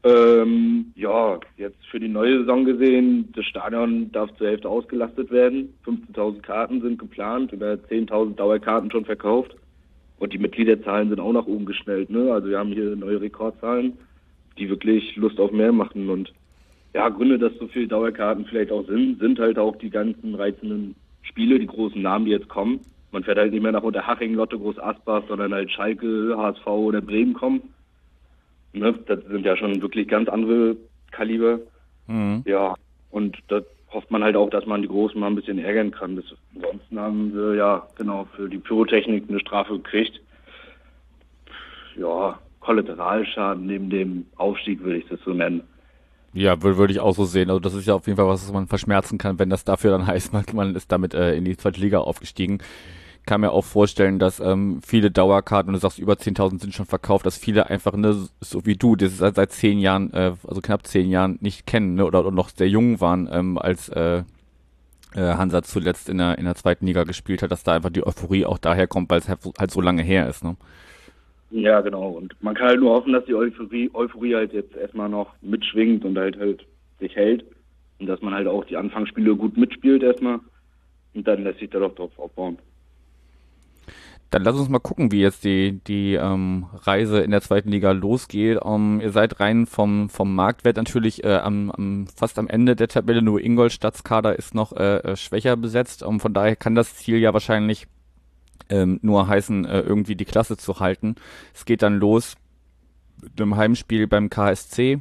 Ähm, ja, jetzt für die neue Saison gesehen, das Stadion darf zur Hälfte ausgelastet werden. 15.000 Karten sind geplant, über 10.000 Dauerkarten schon verkauft. Und die Mitgliederzahlen sind auch nach oben geschnellt. Ne? Also wir haben hier neue Rekordzahlen, die wirklich Lust auf mehr machen. Und ja, Gründe, dass so viele Dauerkarten vielleicht auch sind, sind halt auch die ganzen reizenden Spiele, die großen Namen, die jetzt kommen. Man fährt halt nicht mehr nach Unterhaching, Lotte, Groß Asbach, sondern halt Schalke, HSV oder Bremen kommen. Ne? Das sind ja schon wirklich ganz andere Kaliber. Mhm. Ja, und das hofft man halt auch, dass man die Großen mal ein bisschen ärgern kann. Das, ansonsten haben wir ja genau für die Pyrotechnik eine Strafe gekriegt. Ja, Kollateralschaden neben dem Aufstieg würde ich das so nennen. Ja, würde, würde ich auch so sehen. Also das ist ja auf jeden Fall was, was man verschmerzen kann, wenn das dafür dann heißt, man ist damit äh, in die zweite Liga aufgestiegen kann mir auch vorstellen, dass ähm, viele Dauerkarten, und du sagst, über 10.000 sind schon verkauft, dass viele einfach, ne, so wie du, das seit, seit zehn Jahren, äh, also knapp zehn Jahren nicht kennen, ne, oder, oder noch sehr jung waren, ähm, als äh, äh, Hansa zuletzt in der, in der zweiten Liga gespielt hat, dass da einfach die Euphorie auch daher kommt, weil es halt, halt so lange her ist, ne? Ja, genau. Und man kann halt nur hoffen, dass die Euphorie, Euphorie halt jetzt erstmal noch mitschwingt und halt halt sich hält. Und dass man halt auch die Anfangsspiele gut mitspielt erstmal. Und dann lässt sich da doch drauf aufbauen. Dann lass uns mal gucken, wie jetzt die, die ähm, Reise in der zweiten Liga losgeht. Um, ähm, ihr seid rein vom, vom Marktwert natürlich äh, am, am, fast am Ende der Tabelle. Nur Ingolstadts Kader ist noch äh, äh, schwächer besetzt. Um, von daher kann das Ziel ja wahrscheinlich ähm, nur heißen, äh, irgendwie die Klasse zu halten. Es geht dann los mit einem Heimspiel beim KSC.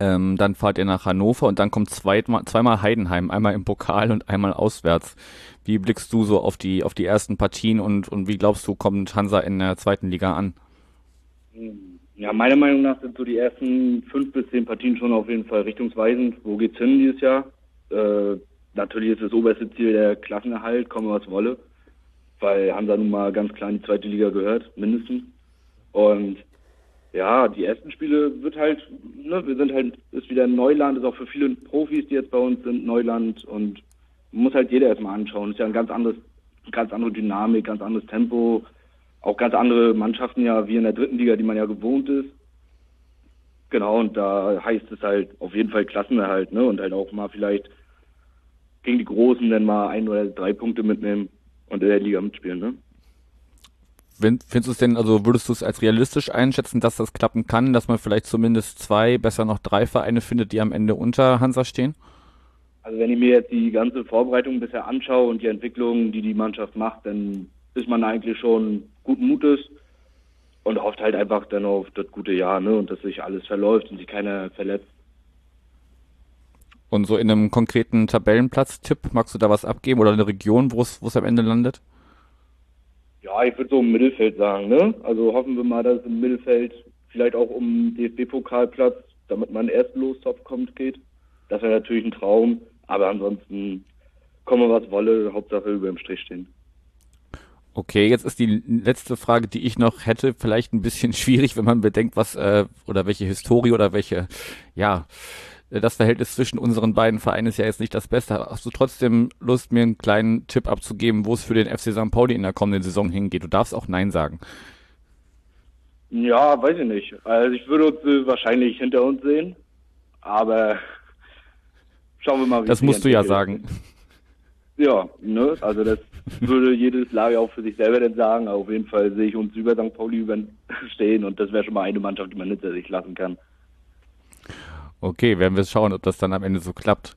Ähm, dann fahrt ihr nach Hannover und dann kommt zweimal, zweimal Heidenheim, einmal im Pokal und einmal auswärts. Wie blickst du so auf die, auf die ersten Partien und, und wie glaubst du, kommt Hansa in der zweiten Liga an? Ja, meiner Meinung nach sind so die ersten fünf bis zehn Partien schon auf jeden Fall richtungsweisend. Wo geht's hin dieses Jahr? Äh, natürlich ist das oberste Ziel der Klassenerhalt, komme was wolle, weil Hansa nun mal ganz klar in die zweite Liga gehört, mindestens. Und ja, die ersten Spiele wird halt, ne, wir sind halt, ist wieder Neuland, ist auch für viele Profis, die jetzt bei uns sind, Neuland und muss halt jeder erstmal anschauen. Ist ja ein ganz anderes, ganz andere Dynamik, ganz anderes Tempo, auch ganz andere Mannschaften ja wie in der dritten Liga, die man ja gewohnt ist. Genau, und da heißt es halt auf jeden Fall Klassenerhalt, ne? Und halt auch mal vielleicht gegen die Großen dann mal ein oder drei Punkte mitnehmen und in der Liga mitspielen, ne? Findest du es denn, also würdest du es als realistisch einschätzen, dass das klappen kann, dass man vielleicht zumindest zwei, besser noch drei Vereine findet, die am Ende unter Hansa stehen? Also wenn ich mir jetzt die ganze Vorbereitung bisher anschaue und die Entwicklung, die die Mannschaft macht, dann ist man eigentlich schon guten Mutes und hofft halt einfach dann auf das gute Jahr, ne, und dass sich alles verläuft und sich keiner verletzt. Und so in einem konkreten Tabellenplatz-Tipp, magst du da was abgeben oder eine Region, wo es am Ende landet? Ja, ich würde so im Mittelfeld sagen, ne? Also hoffen wir mal, dass es im Mittelfeld vielleicht auch um DFB-Pokalplatz, damit man erst Lostopf kommt, geht. Das wäre natürlich ein Traum, aber ansonsten komme was wolle, Hauptsache über dem Strich stehen. Okay, jetzt ist die letzte Frage, die ich noch hätte, vielleicht ein bisschen schwierig, wenn man bedenkt, was äh, oder welche Historie oder welche, ja, das Verhältnis zwischen unseren beiden Vereinen ist ja jetzt nicht das Beste. Hast du trotzdem Lust, mir einen kleinen Tipp abzugeben, wo es für den FC St. Pauli in der kommenden Saison hingeht? Du darfst auch Nein sagen. Ja, weiß ich nicht. Also ich würde uns äh, wahrscheinlich hinter uns sehen, aber schauen wir mal, wie Das musst du ja sagen. Ja, ne, also das würde jedes Lager auch für sich selber denn sagen. Aber auf jeden Fall sehe ich uns über St. Pauli stehen und das wäre schon mal eine Mannschaft, die man hinter sich lassen kann. Okay, werden wir schauen, ob das dann am Ende so klappt.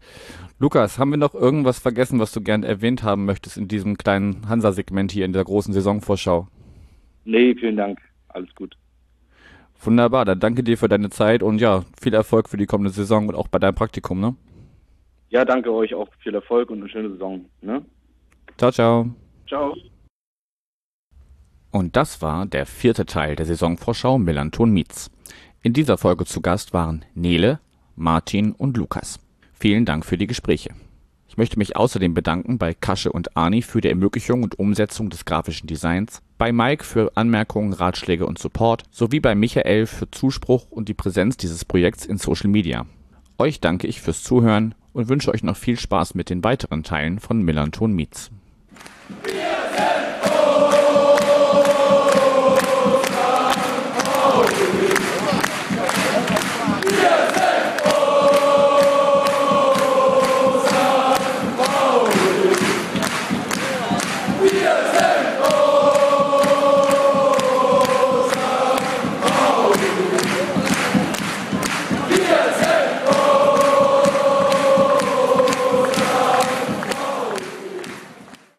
Lukas, haben wir noch irgendwas vergessen, was du gern erwähnt haben möchtest in diesem kleinen Hansa-Segment hier in der großen Saisonvorschau? Nee, vielen Dank. Alles gut. Wunderbar, dann danke dir für deine Zeit und ja, viel Erfolg für die kommende Saison und auch bei deinem Praktikum, ne? Ja, danke euch auch viel Erfolg und eine schöne Saison. Ne? Ciao, ciao. Ciao. Und das war der vierte Teil der Saisonvorschau Millanton Mietz. In dieser Folge zu Gast waren Nele, Martin und Lukas. Vielen Dank für die Gespräche. Ich möchte mich außerdem bedanken bei Kasche und Ani für die Ermöglichung und Umsetzung des grafischen Designs, bei Mike für Anmerkungen, Ratschläge und Support, sowie bei Michael für Zuspruch und die Präsenz dieses Projekts in Social Media. Euch danke ich fürs Zuhören und wünsche euch noch viel Spaß mit den weiteren Teilen von Millanton Meets.